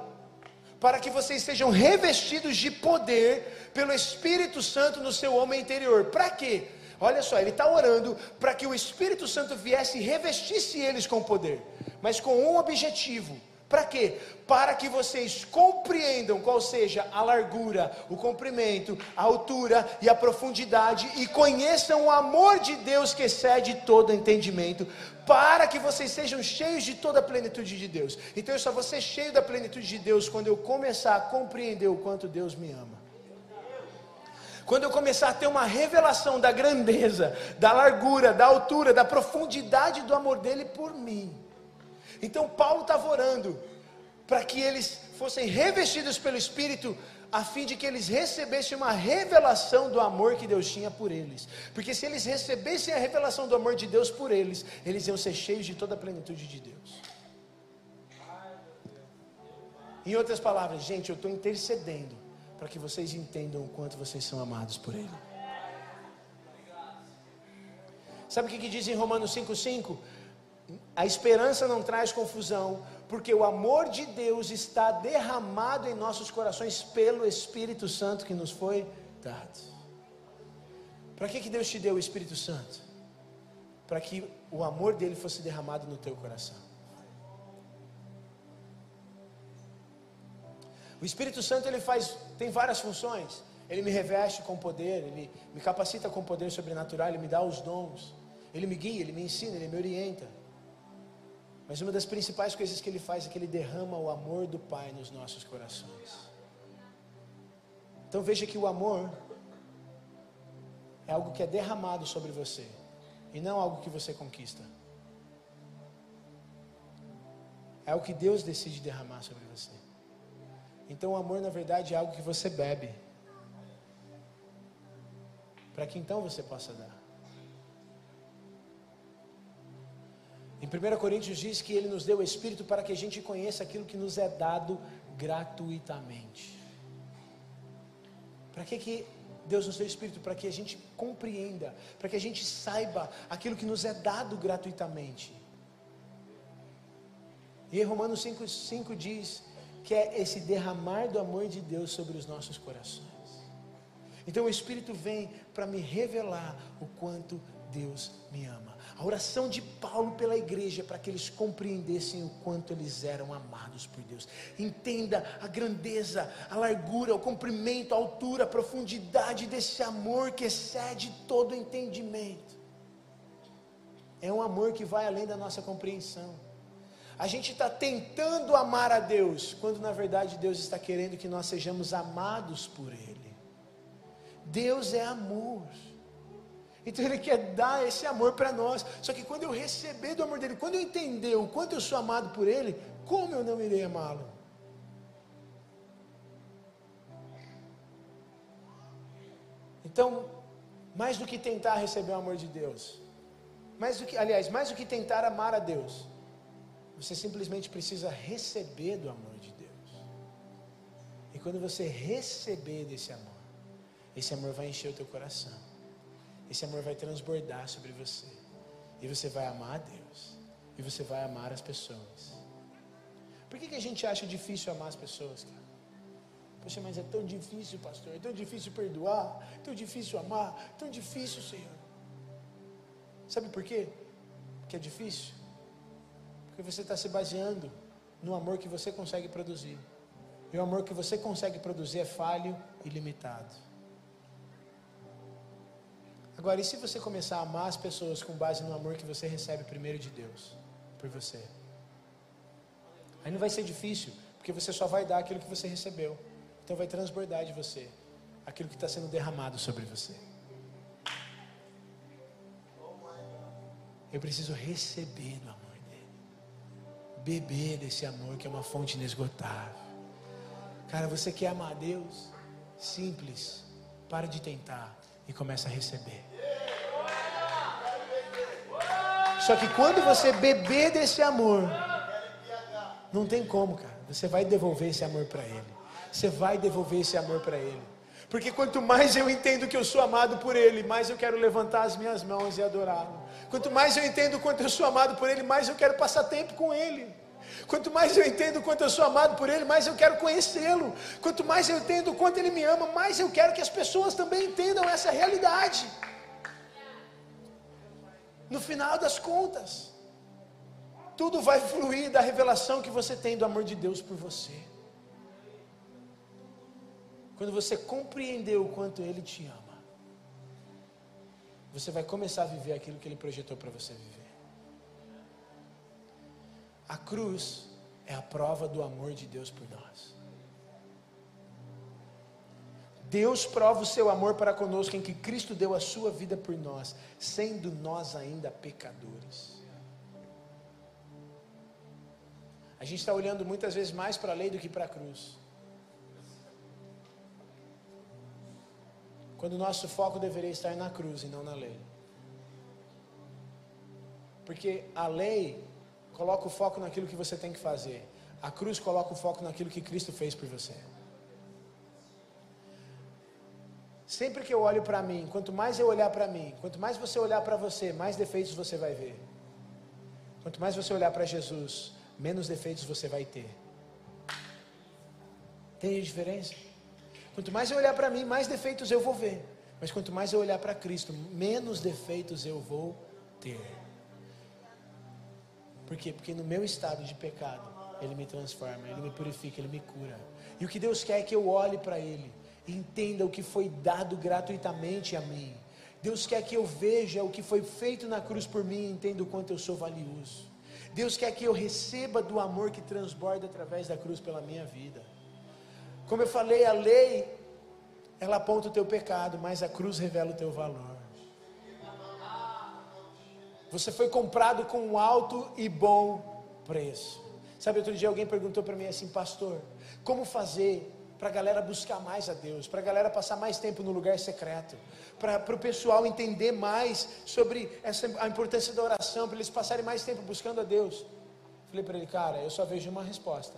para que vocês sejam revestidos de poder pelo Espírito Santo no seu homem interior. Para quê? Olha só, ele está orando para que o Espírito Santo viesse e revestisse eles com poder, mas com um objetivo. Para quê? Para que vocês compreendam qual seja a largura, o comprimento, a altura e a profundidade e conheçam o amor de Deus que excede todo entendimento, para que vocês sejam cheios de toda a plenitude de Deus. Então eu só vou ser cheio da plenitude de Deus quando eu começar a compreender o quanto Deus me ama. Quando eu começar a ter uma revelação da grandeza, da largura, da altura, da profundidade do amor dele por mim. Então Paulo estava orando para que eles fossem revestidos pelo Espírito, a fim de que eles recebessem uma revelação do amor que Deus tinha por eles. Porque se eles recebessem a revelação do amor de Deus por eles, eles iam ser cheios de toda a plenitude de Deus. Em outras palavras, gente, eu estou intercedendo para que vocês entendam o quanto vocês são amados por Ele. Sabe o que, que diz em Romanos 5,5? A esperança não traz confusão, porque o amor de Deus está derramado em nossos corações pelo Espírito Santo que nos foi dado. Para que, que Deus te deu o Espírito Santo? Para que o amor dele fosse derramado no teu coração. O Espírito Santo ele faz, tem várias funções. Ele me reveste com poder, ele me capacita com poder sobrenatural, ele me dá os dons, ele me guia, ele me ensina, ele me orienta. Mas uma das principais coisas que ele faz é que ele derrama o amor do Pai nos nossos corações. Então veja que o amor é algo que é derramado sobre você e não algo que você conquista. É algo que Deus decide derramar sobre você. Então o amor, na verdade, é algo que você bebe. Para que então você possa dar. Em 1 Coríntios diz que ele nos deu o Espírito para que a gente conheça aquilo que nos é dado gratuitamente. Para que, que Deus nos deu o Espírito? Para que a gente compreenda, para que a gente saiba aquilo que nos é dado gratuitamente. E Romanos 5,5 diz que é esse derramar do amor de Deus sobre os nossos corações. Então o Espírito vem para me revelar o quanto Deus me ama. A oração de Paulo pela igreja para que eles compreendessem o quanto eles eram amados por Deus. Entenda a grandeza, a largura, o comprimento, a altura, a profundidade desse amor que excede todo entendimento. É um amor que vai além da nossa compreensão. A gente está tentando amar a Deus, quando na verdade Deus está querendo que nós sejamos amados por Ele. Deus é amor. Então Ele quer dar esse amor para nós. Só que quando eu receber do amor dele, quando eu entender o quanto eu sou amado por Ele, como eu não irei amá-lo? Então, mais do que tentar receber o amor de Deus, mais do que, aliás, mais do que tentar amar a Deus, você simplesmente precisa receber do amor de Deus. E quando você receber desse amor, esse amor vai encher o teu coração. Esse amor vai transbordar sobre você. E você vai amar a Deus. E você vai amar as pessoas. Por que, que a gente acha difícil amar as pessoas, cara? Poxa, mas é tão difícil, pastor. É tão difícil perdoar. É tão difícil amar. É tão difícil, Senhor. Sabe por quê? Porque é difícil. Porque você está se baseando no amor que você consegue produzir. E o amor que você consegue produzir é falho e limitado. Agora, e se você começar a amar as pessoas com base no amor que você recebe primeiro de Deus, por você? Aí não vai ser difícil, porque você só vai dar aquilo que você recebeu. Então vai transbordar de você aquilo que está sendo derramado sobre você. Eu preciso receber do amor beber desse amor que é uma fonte inesgotável. Cara, você quer amar a Deus? Simples, para de tentar e começa a receber. Só que quando você beber desse amor, não tem como, cara. Você vai devolver esse amor para Ele. Você vai devolver esse amor para Ele. Porque quanto mais eu entendo que eu sou amado por Ele, mais eu quero levantar as minhas mãos e adorá-lo. Quanto mais eu entendo quanto eu sou amado por Ele, mais eu quero passar tempo com Ele. Quanto mais eu entendo quanto eu sou amado por Ele, mais eu quero conhecê-lo. Quanto mais eu entendo quanto Ele me ama, mais eu quero que as pessoas também entendam essa realidade. No final das contas, tudo vai fluir da revelação que você tem do amor de Deus por você. Quando você compreendeu o quanto Ele te ama, você vai começar a viver aquilo que Ele projetou para você viver. A cruz é a prova do amor de Deus por nós. Deus prova o seu amor para conosco em que Cristo deu a sua vida por nós, sendo nós ainda pecadores. A gente está olhando muitas vezes mais para a lei do que para a cruz. Quando o nosso foco deveria estar na cruz e não na lei. Porque a lei coloca o foco naquilo que você tem que fazer. A cruz coloca o foco naquilo que Cristo fez por você. Sempre que eu olho para mim, quanto mais eu olhar para mim, quanto mais você olhar para você, mais defeitos você vai ver. Quanto mais você olhar para Jesus, menos defeitos você vai ter. Tem diferença? Quanto mais eu olhar para mim, mais defeitos eu vou ver. Mas quanto mais eu olhar para Cristo, menos defeitos eu vou ter. Por quê? Porque no meu estado de pecado, Ele me transforma, Ele me purifica, Ele me cura. E o que Deus quer é que eu olhe para Ele, entenda o que foi dado gratuitamente a mim. Deus quer que eu veja o que foi feito na cruz por mim e entenda o quanto eu sou valioso. Deus quer que eu receba do amor que transborda através da cruz pela minha vida. Como eu falei, a lei, ela aponta o teu pecado, mas a cruz revela o teu valor. Você foi comprado com um alto e bom preço. Sabe, outro dia alguém perguntou para mim assim, pastor, como fazer para a galera buscar mais a Deus, para a galera passar mais tempo no lugar secreto, para o pessoal entender mais sobre essa, a importância da oração, para eles passarem mais tempo buscando a Deus. Falei para ele, cara, eu só vejo uma resposta.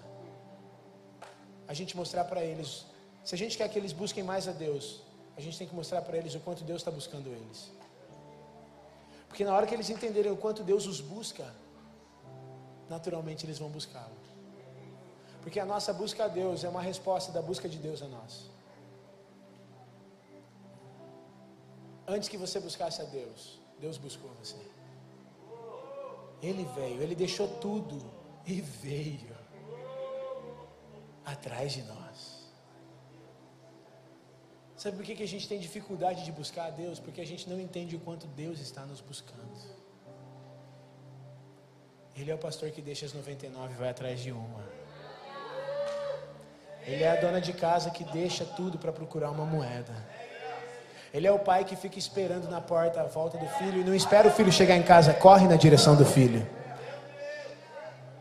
A gente mostrar para eles, se a gente quer que eles busquem mais a Deus, a gente tem que mostrar para eles o quanto Deus está buscando eles. Porque na hora que eles entenderem o quanto Deus os busca, naturalmente eles vão buscá-lo. Porque a nossa busca a Deus é uma resposta da busca de Deus a nós. Antes que você buscasse a Deus, Deus buscou você. Ele veio, ele deixou tudo e veio atrás de nós. Sabe por que, a gente tem dificuldade de buscar a Deus? Porque a gente não entende o quanto Deus está nos buscando. Ele é o pastor que deixa as 99 e vai atrás de uma. Ele é a dona de casa que deixa tudo para procurar uma moeda. Ele é o pai que fica esperando na porta a volta do filho e não espera o filho chegar em casa, corre na direção do filho.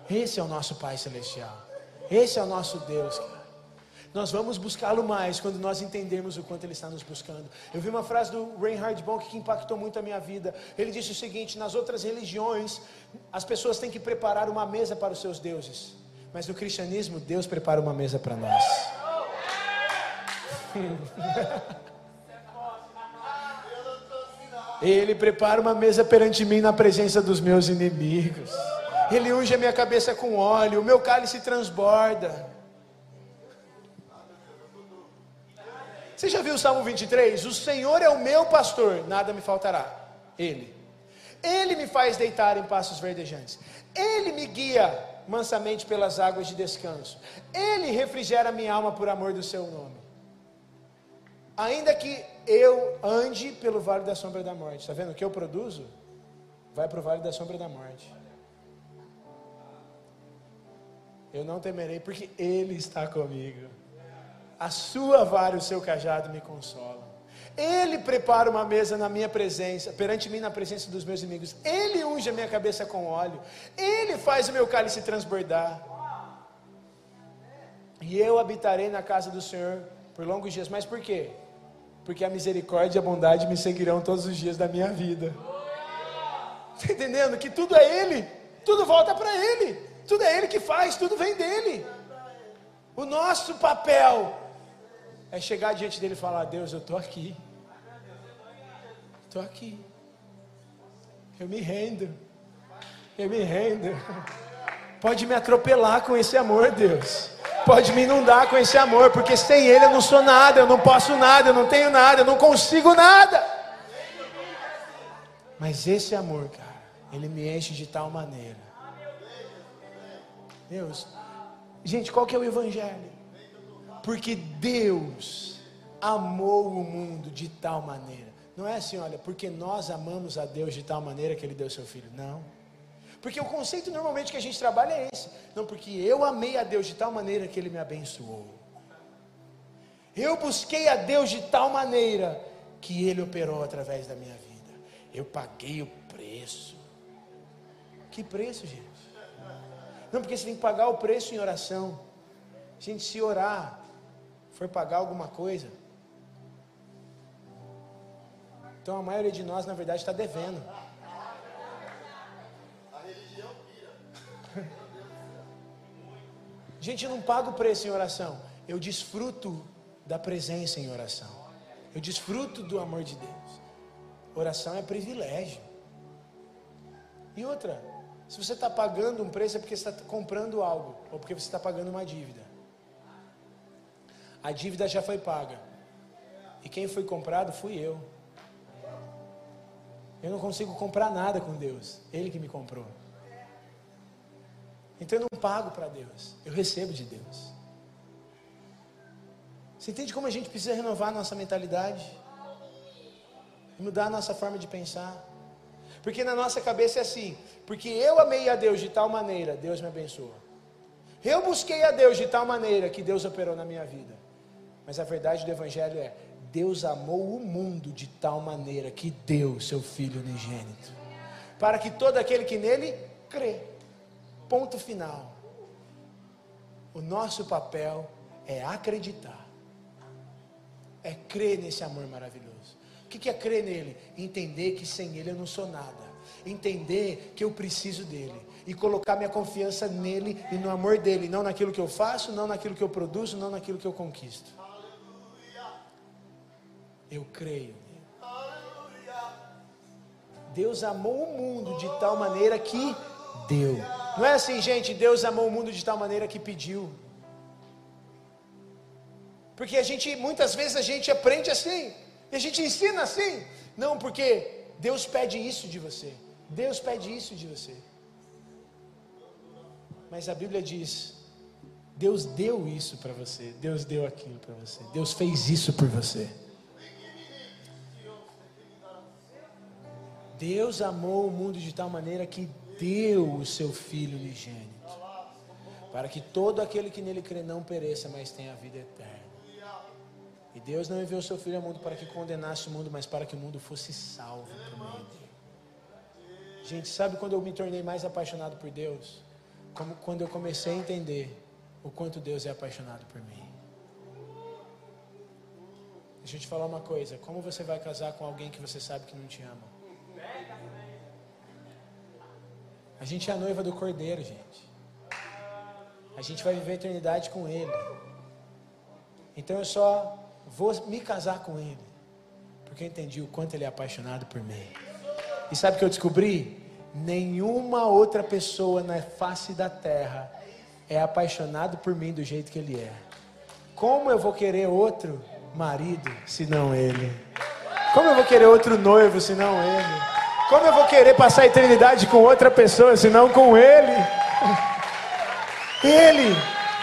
Esse é o nosso Pai Celestial. Esse é o nosso Deus. Cara. Nós vamos buscá-lo mais quando nós entendermos o quanto Ele está nos buscando. Eu vi uma frase do Reinhard Bonk que impactou muito a minha vida. Ele disse o seguinte: nas outras religiões, as pessoas têm que preparar uma mesa para os seus deuses. Mas no cristianismo, Deus prepara uma mesa para nós. Ele prepara uma mesa perante mim na presença dos meus inimigos. Ele unge a minha cabeça com óleo, o meu cálice transborda. Você já viu o Salmo 23? O Senhor é o meu pastor, nada me faltará. Ele. Ele me faz deitar em passos verdejantes. Ele me guia mansamente pelas águas de descanso. Ele refrigera minha alma por amor do seu nome. Ainda que eu ande pelo vale da sombra da morte, está vendo o que eu produzo? Vai para o vale da sombra da morte. Eu não temerei, porque Ele está comigo. A sua vara e o seu cajado me consolam. Ele prepara uma mesa na minha presença, perante mim na presença dos meus inimigos. Ele unge a minha cabeça com óleo. Ele faz o meu cálice transbordar. E eu habitarei na casa do Senhor por longos dias. Mas por quê? Porque a misericórdia e a bondade me seguirão todos os dias da minha vida. Está entendendo? Que tudo é Ele, tudo volta para Ele, tudo é Ele que faz, tudo vem dele. O nosso papel é chegar diante dele e falar: Deus, eu estou aqui. Estou aqui. Eu me rendo. Eu me rendo. Pode me atropelar com esse amor, Deus. Pode me inundar com esse amor, porque sem Ele eu não sou nada, eu não posso nada, eu não tenho nada, eu não consigo nada. Mas esse amor, cara, ele me enche de tal maneira. Deus, gente, qual que é o Evangelho? Porque Deus amou o mundo de tal maneira não é assim, olha, porque nós amamos a Deus de tal maneira que Ele deu seu filho. Não. Porque o conceito normalmente que a gente trabalha é esse. Não, porque eu amei a Deus de tal maneira que Ele me abençoou. Eu busquei a Deus de tal maneira que Ele operou através da minha vida. Eu paguei o preço. Que preço, gente? Não, porque você tem que pagar o preço em oração. Gente, se orar for pagar alguma coisa, então a maioria de nós, na verdade, está devendo. A religião pira. Gente, eu não pago o preço em oração. Eu desfruto da presença em oração. Eu desfruto do amor de Deus. Oração é privilégio. E outra, se você está pagando um preço é porque você está comprando algo, ou porque você está pagando uma dívida. A dívida já foi paga. E quem foi comprado fui eu. Eu não consigo comprar nada com Deus. Ele que me comprou. Então eu não pago para Deus. Eu recebo de Deus. Você entende como a gente precisa renovar a nossa mentalidade? Mudar a nossa forma de pensar? Porque na nossa cabeça é assim: porque eu amei a Deus de tal maneira, Deus me abençoa. Eu busquei a Deus de tal maneira que Deus operou na minha vida. Mas a verdade do Evangelho é: Deus amou o mundo de tal maneira que deu seu Filho unigênito, para que todo aquele que nele crê. Ponto final. O nosso papel é acreditar é crer nesse amor maravilhoso. Que é crer nele? Entender que sem ele eu não sou nada. Entender que eu preciso dele. E colocar minha confiança nele e no amor dele. Não naquilo que eu faço, não naquilo que eu produzo, não naquilo que eu conquisto. Eu creio. Deus amou o mundo de tal maneira que deu. Não é assim, gente, Deus amou o mundo de tal maneira que pediu. Porque a gente, muitas vezes a gente aprende assim, e a gente ensina assim. Não, porque Deus pede isso de você. Deus pede isso de você. Mas a Bíblia diz: Deus deu isso para você, Deus deu aquilo para você, Deus fez isso por você. Deus amou o mundo de tal maneira que deu o seu Filho unigênito, para que todo aquele que nele crê não pereça, mas tenha a vida eterna. E Deus não enviou seu filho ao mundo para que condenasse o mundo, mas para que o mundo fosse salvo por meio. Gente, sabe quando eu me tornei mais apaixonado por Deus? Como quando eu comecei a entender o quanto Deus é apaixonado por mim. Deixa eu te falar uma coisa: como você vai casar com alguém que você sabe que não te ama? A gente é a noiva do cordeiro, gente. A gente vai viver a eternidade com ele. Então eu só vou me casar com ele, porque eu entendi o quanto ele é apaixonado por mim. E sabe o que eu descobri? Nenhuma outra pessoa na face da terra é apaixonado por mim do jeito que ele é. Como eu vou querer outro marido senão ele? Como eu vou querer outro noivo senão ele? Como eu vou querer passar a eternidade com outra pessoa senão com ele? Ele,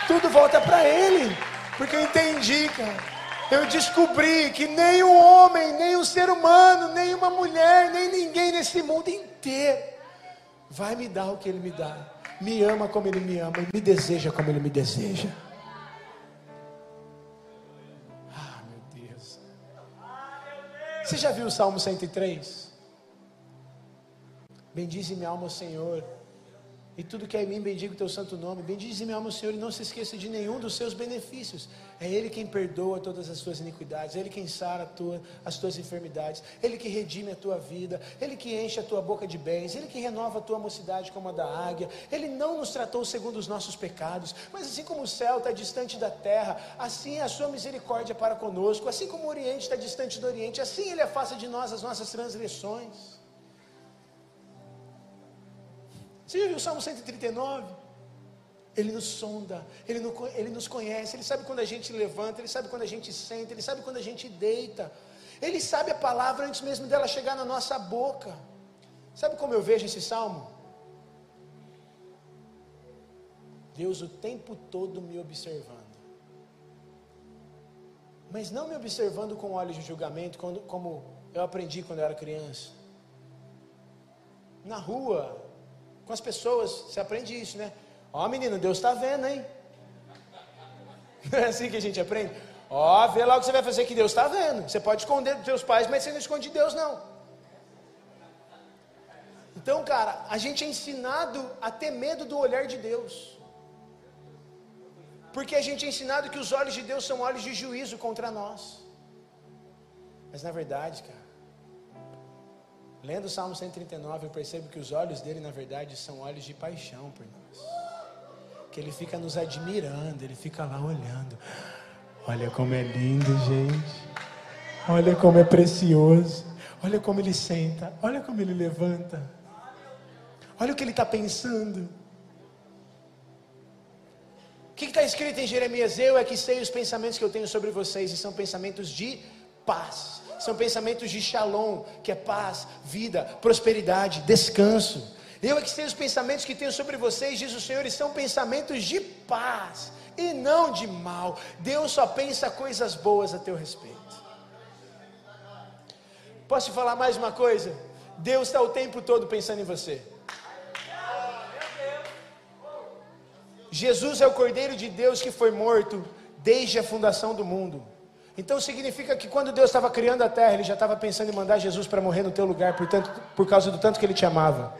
tudo volta para ele, porque eu entendi, cara. Eu descobri que nem um homem, nem um ser humano, nem uma mulher, nem ninguém nesse mundo inteiro vai me dar o que Ele me dá. Me ama como Ele me ama e me deseja como Ele me deseja. Ah, meu Deus. Você já viu o Salmo 103? Bendize minha alma, Senhor e tudo que é em mim, bendiga o teu santo nome. Bendize minha alma, Senhor, e não se esqueça de nenhum dos seus benefícios. É Ele quem perdoa todas as tuas iniquidades, é Ele quem sara tua, as tuas enfermidades, é Ele que redime a tua vida, é Ele que enche a tua boca de bens, é Ele que renova a tua mocidade como a da águia. Ele não nos tratou segundo os nossos pecados, mas assim como o céu está distante da terra, assim é a sua misericórdia para conosco, assim como o Oriente está distante do Oriente, assim Ele afasta de nós as nossas transgressões. Você já viu o Salmo 139? Ele nos sonda, ele, ele nos conhece, ele sabe quando a gente levanta, ele sabe quando a gente senta, ele sabe quando a gente deita, ele sabe a palavra antes mesmo dela chegar na nossa boca. Sabe como eu vejo esse salmo? Deus o tempo todo me observando. Mas não me observando com olhos de julgamento, como eu aprendi quando eu era criança. Na rua, com as pessoas, você aprende isso, né? Ó, menino, Deus está vendo, hein? Não é assim que a gente aprende? Ó, vê lá o que você vai fazer que Deus está vendo. Você pode esconder dos seus pais, mas você não esconde de Deus, não. Então, cara, a gente é ensinado a ter medo do olhar de Deus. Porque a gente é ensinado que os olhos de Deus são olhos de juízo contra nós. Mas na verdade, cara, Lendo o Salmo 139, eu percebo que os olhos dele, na verdade, são olhos de paixão por nós. Que ele fica nos admirando, ele fica lá olhando. Olha como é lindo, gente. Olha como é precioso. Olha como ele senta. Olha como ele levanta. Olha o que ele está pensando. O que está escrito em Jeremias? Eu é que sei os pensamentos que eu tenho sobre vocês, e são pensamentos de paz. São pensamentos de shalom, que é paz, vida, prosperidade, descanso. Eu é que sei os pensamentos que tenho sobre vocês, diz o Senhor, e são pensamentos de paz e não de mal. Deus só pensa coisas boas a teu respeito. Posso te falar mais uma coisa? Deus está o tempo todo pensando em você. Jesus é o Cordeiro de Deus que foi morto desde a fundação do mundo. Então significa que quando Deus estava criando a terra, Ele já estava pensando em mandar Jesus para morrer no teu lugar, por, tanto, por causa do tanto que Ele te amava.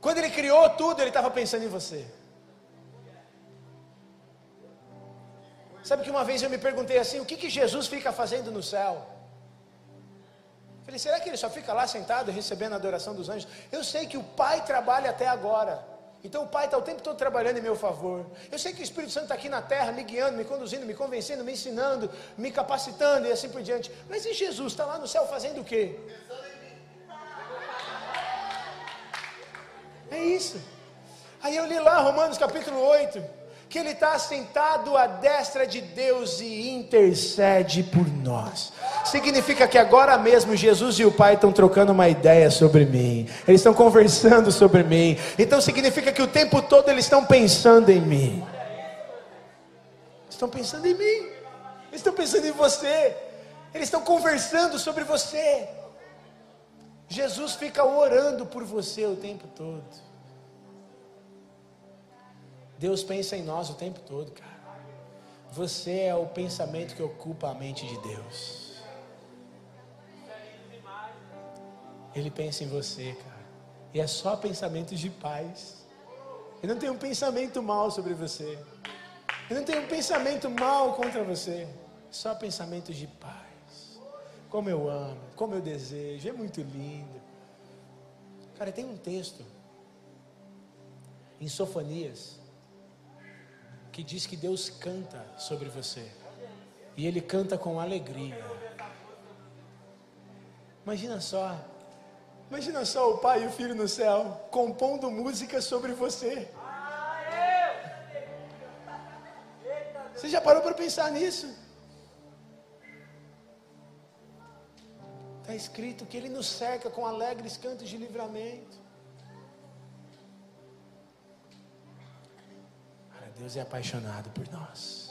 Quando Ele criou tudo, Ele estava pensando em você. Sabe que uma vez eu me perguntei assim: o que, que Jesus fica fazendo no céu? Falei, será que ele só fica lá sentado recebendo a adoração dos anjos? Eu sei que o Pai trabalha até agora. Então o Pai está o tempo todo trabalhando em meu favor. Eu sei que o Espírito Santo está aqui na terra, me guiando, me conduzindo, me convencendo, me ensinando, me capacitando e assim por diante. Mas e Jesus está lá no céu fazendo o quê? É isso. Aí eu li lá Romanos capítulo 8 que Ele está sentado à destra de Deus e intercede por nós. Significa que agora mesmo Jesus e o Pai estão trocando uma ideia sobre mim, eles estão conversando sobre mim, então significa que o tempo todo eles estão pensando em mim. Estão pensando em mim, eles estão pensando em você, eles estão conversando sobre você. Jesus fica orando por você o tempo todo. Deus pensa em nós o tempo todo, cara. Você é o pensamento que ocupa a mente de Deus. Ele pensa em você, cara. E é só pensamentos de paz. Ele não tem um pensamento mal sobre você. Ele não tem um pensamento mal contra você. Só pensamentos de paz. Como eu amo, como eu desejo. É muito lindo. Cara, tem um texto em Sofonias que diz que Deus canta sobre você. E Ele canta com alegria. Imagina só. Imagina só o pai e o filho no céu compondo música sobre você. Você já parou para pensar nisso? Está escrito que Ele nos cerca com alegres cantos de livramento. Deus é apaixonado por nós.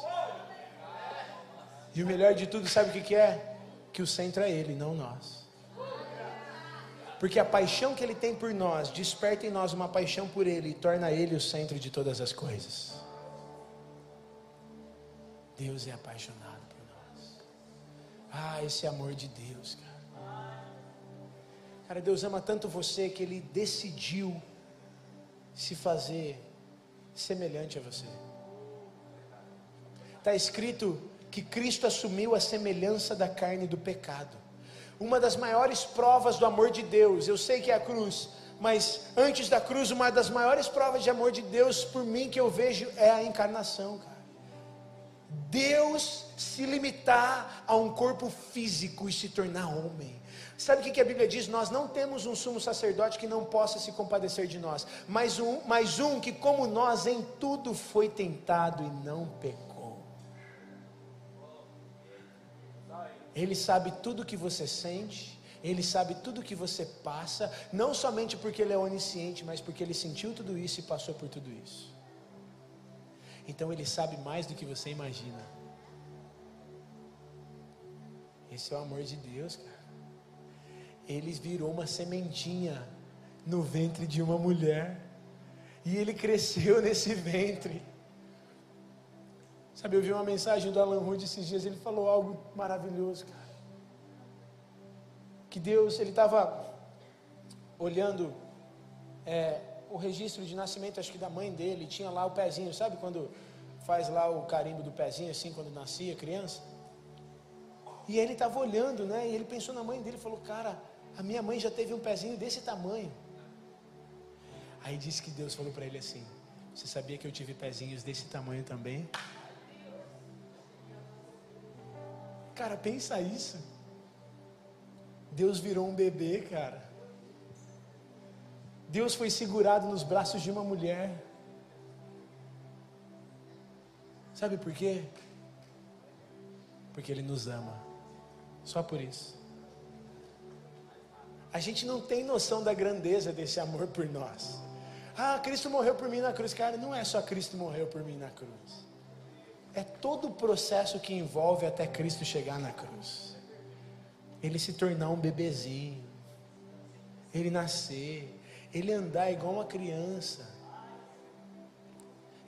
E o melhor de tudo, sabe o que, é? Que o centro é Ele, não nós. Porque a paixão que Ele tem por nós desperta em nós uma paixão por Ele e torna Ele o centro de todas as coisas. Deus é apaixonado por nós. Ah, esse amor de Deus, cara. Cara, Deus ama tanto você que Ele decidiu se fazer semelhante a você. Está escrito que Cristo assumiu a semelhança da carne do pecado. Uma das maiores provas do amor de Deus, eu sei que é a cruz, mas antes da cruz, uma das maiores provas de amor de Deus por mim que eu vejo é a encarnação, cara. Deus se limitar a um corpo físico e se tornar homem. Sabe o que a Bíblia diz? Nós não temos um sumo sacerdote que não possa se compadecer de nós, mas um, mas um que, como nós, em tudo foi tentado e não pecou. Ele sabe tudo o que você sente, ele sabe tudo o que você passa, não somente porque ele é onisciente, mas porque ele sentiu tudo isso e passou por tudo isso. Então ele sabe mais do que você imagina. Esse é o amor de Deus, cara ele virou uma sementinha no ventre de uma mulher. E ele cresceu nesse ventre. Sabe, eu vi uma mensagem do Alan Rude esses dias, ele falou algo maravilhoso, cara. Que Deus, ele estava olhando é, o registro de nascimento, acho que da mãe dele, tinha lá o pezinho, sabe quando faz lá o carimbo do pezinho, assim, quando nascia criança? E ele estava olhando, né? E ele pensou na mãe dele e falou: Cara, a minha mãe já teve um pezinho desse tamanho. Aí disse que Deus falou para ele assim: Você sabia que eu tive pezinhos desse tamanho também? Cara, pensa isso. Deus virou um bebê, cara. Deus foi segurado nos braços de uma mulher. Sabe por quê? Porque Ele nos ama. Só por isso. A gente não tem noção da grandeza desse amor por nós. Ah, Cristo morreu por mim na cruz. Cara, não é só Cristo morreu por mim na cruz. É todo o processo que envolve até Cristo chegar na cruz. Ele se tornar um bebezinho. Ele nascer. Ele andar igual uma criança.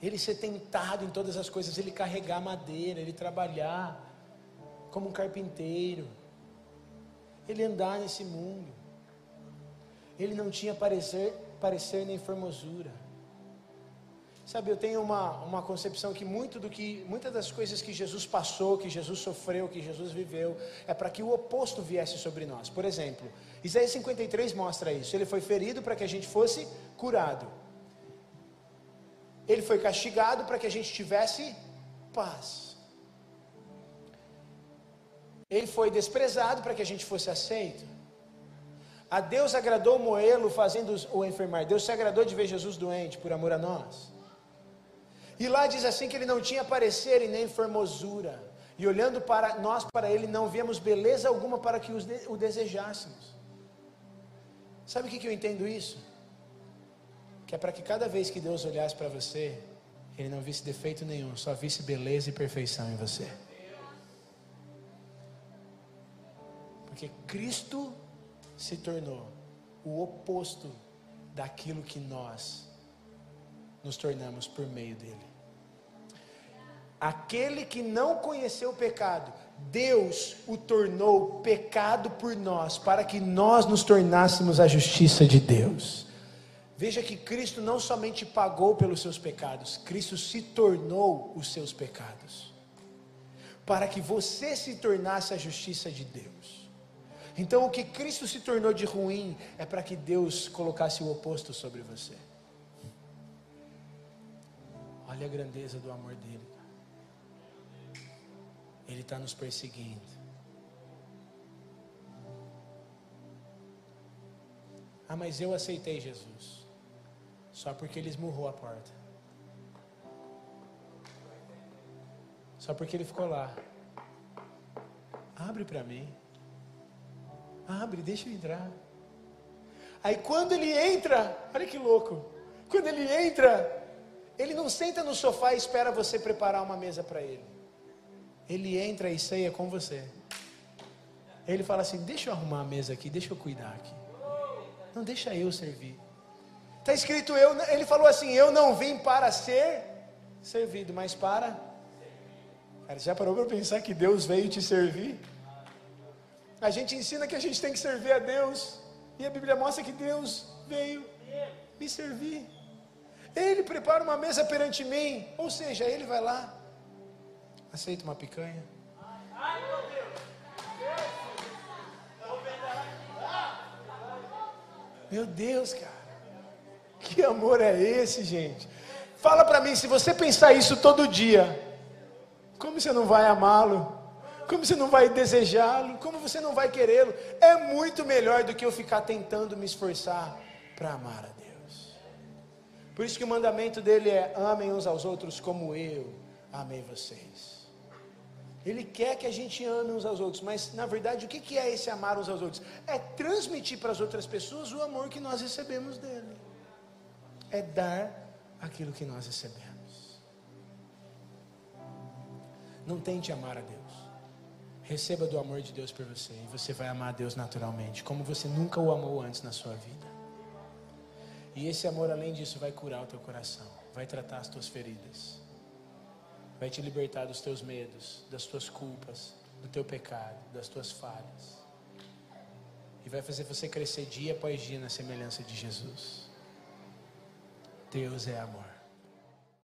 Ele ser tentado em todas as coisas. Ele carregar madeira. Ele trabalhar como um carpinteiro. Ele andar nesse mundo. Ele não tinha parecer, parecer nem formosura. Sabe, eu tenho uma, uma concepção que muito do que muitas das coisas que Jesus passou, que Jesus sofreu, que Jesus viveu, é para que o oposto viesse sobre nós. Por exemplo, Isaías 53 mostra isso. Ele foi ferido para que a gente fosse curado. Ele foi castigado para que a gente tivesse paz. Ele foi desprezado para que a gente fosse aceito. A Deus agradou moê-lo fazendo o enfermar. Deus se agradou de ver Jesus doente por amor a nós. E lá diz assim que ele não tinha parecer e nem formosura. E olhando para nós para ele não víamos beleza alguma para que o desejássemos. Sabe o que, que eu entendo isso? Que é para que cada vez que Deus olhasse para você, ele não visse defeito nenhum, só visse beleza e perfeição em você. Porque Cristo se tornou o oposto daquilo que nós nos tornamos por meio dele. Aquele que não conheceu o pecado, Deus o tornou pecado por nós, para que nós nos tornássemos a justiça de Deus. Veja que Cristo não somente pagou pelos seus pecados, Cristo se tornou os seus pecados, para que você se tornasse a justiça de Deus. Então, o que Cristo se tornou de ruim é para que Deus colocasse o oposto sobre você. Olha a grandeza do amor dele. Ele está nos perseguindo. Ah, mas eu aceitei Jesus. Só porque ele esmurrou a porta. Só porque ele ficou lá. Abre para mim. Abre, deixa eu entrar. Aí quando ele entra, olha que louco. Quando ele entra, ele não senta no sofá e espera você preparar uma mesa para ele. Ele entra e ceia com você. Ele fala assim: Deixa eu arrumar a mesa aqui, deixa eu cuidar aqui. Não deixa eu servir. Está escrito eu. Ele falou assim: Eu não vim para ser servido, mas para. Cara, já parou para pensar que Deus veio te servir? A gente ensina que a gente tem que servir a Deus. E a Bíblia mostra que Deus veio me servir. Ele prepara uma mesa perante mim. Ou seja, ele vai lá. Aceita uma picanha? Meu Deus, cara. Que amor é esse, gente? Fala para mim, se você pensar isso todo dia, como você não vai amá-lo? Como você não vai desejá-lo, como você não vai querê-lo. É muito melhor do que eu ficar tentando me esforçar para amar a Deus. Por isso que o mandamento dele é: amem uns aos outros como eu amei vocês. Ele quer que a gente ame uns aos outros, mas na verdade o que é esse amar uns aos outros? É transmitir para as outras pessoas o amor que nós recebemos dele, é dar aquilo que nós recebemos. Não tente amar a Deus. Receba do amor de Deus por você e você vai amar Deus naturalmente, como você nunca o amou antes na sua vida. E esse amor, além disso, vai curar o teu coração, vai tratar as tuas feridas, vai te libertar dos teus medos, das tuas culpas, do teu pecado, das tuas falhas. E vai fazer você crescer dia após dia na semelhança de Jesus. Deus é amor.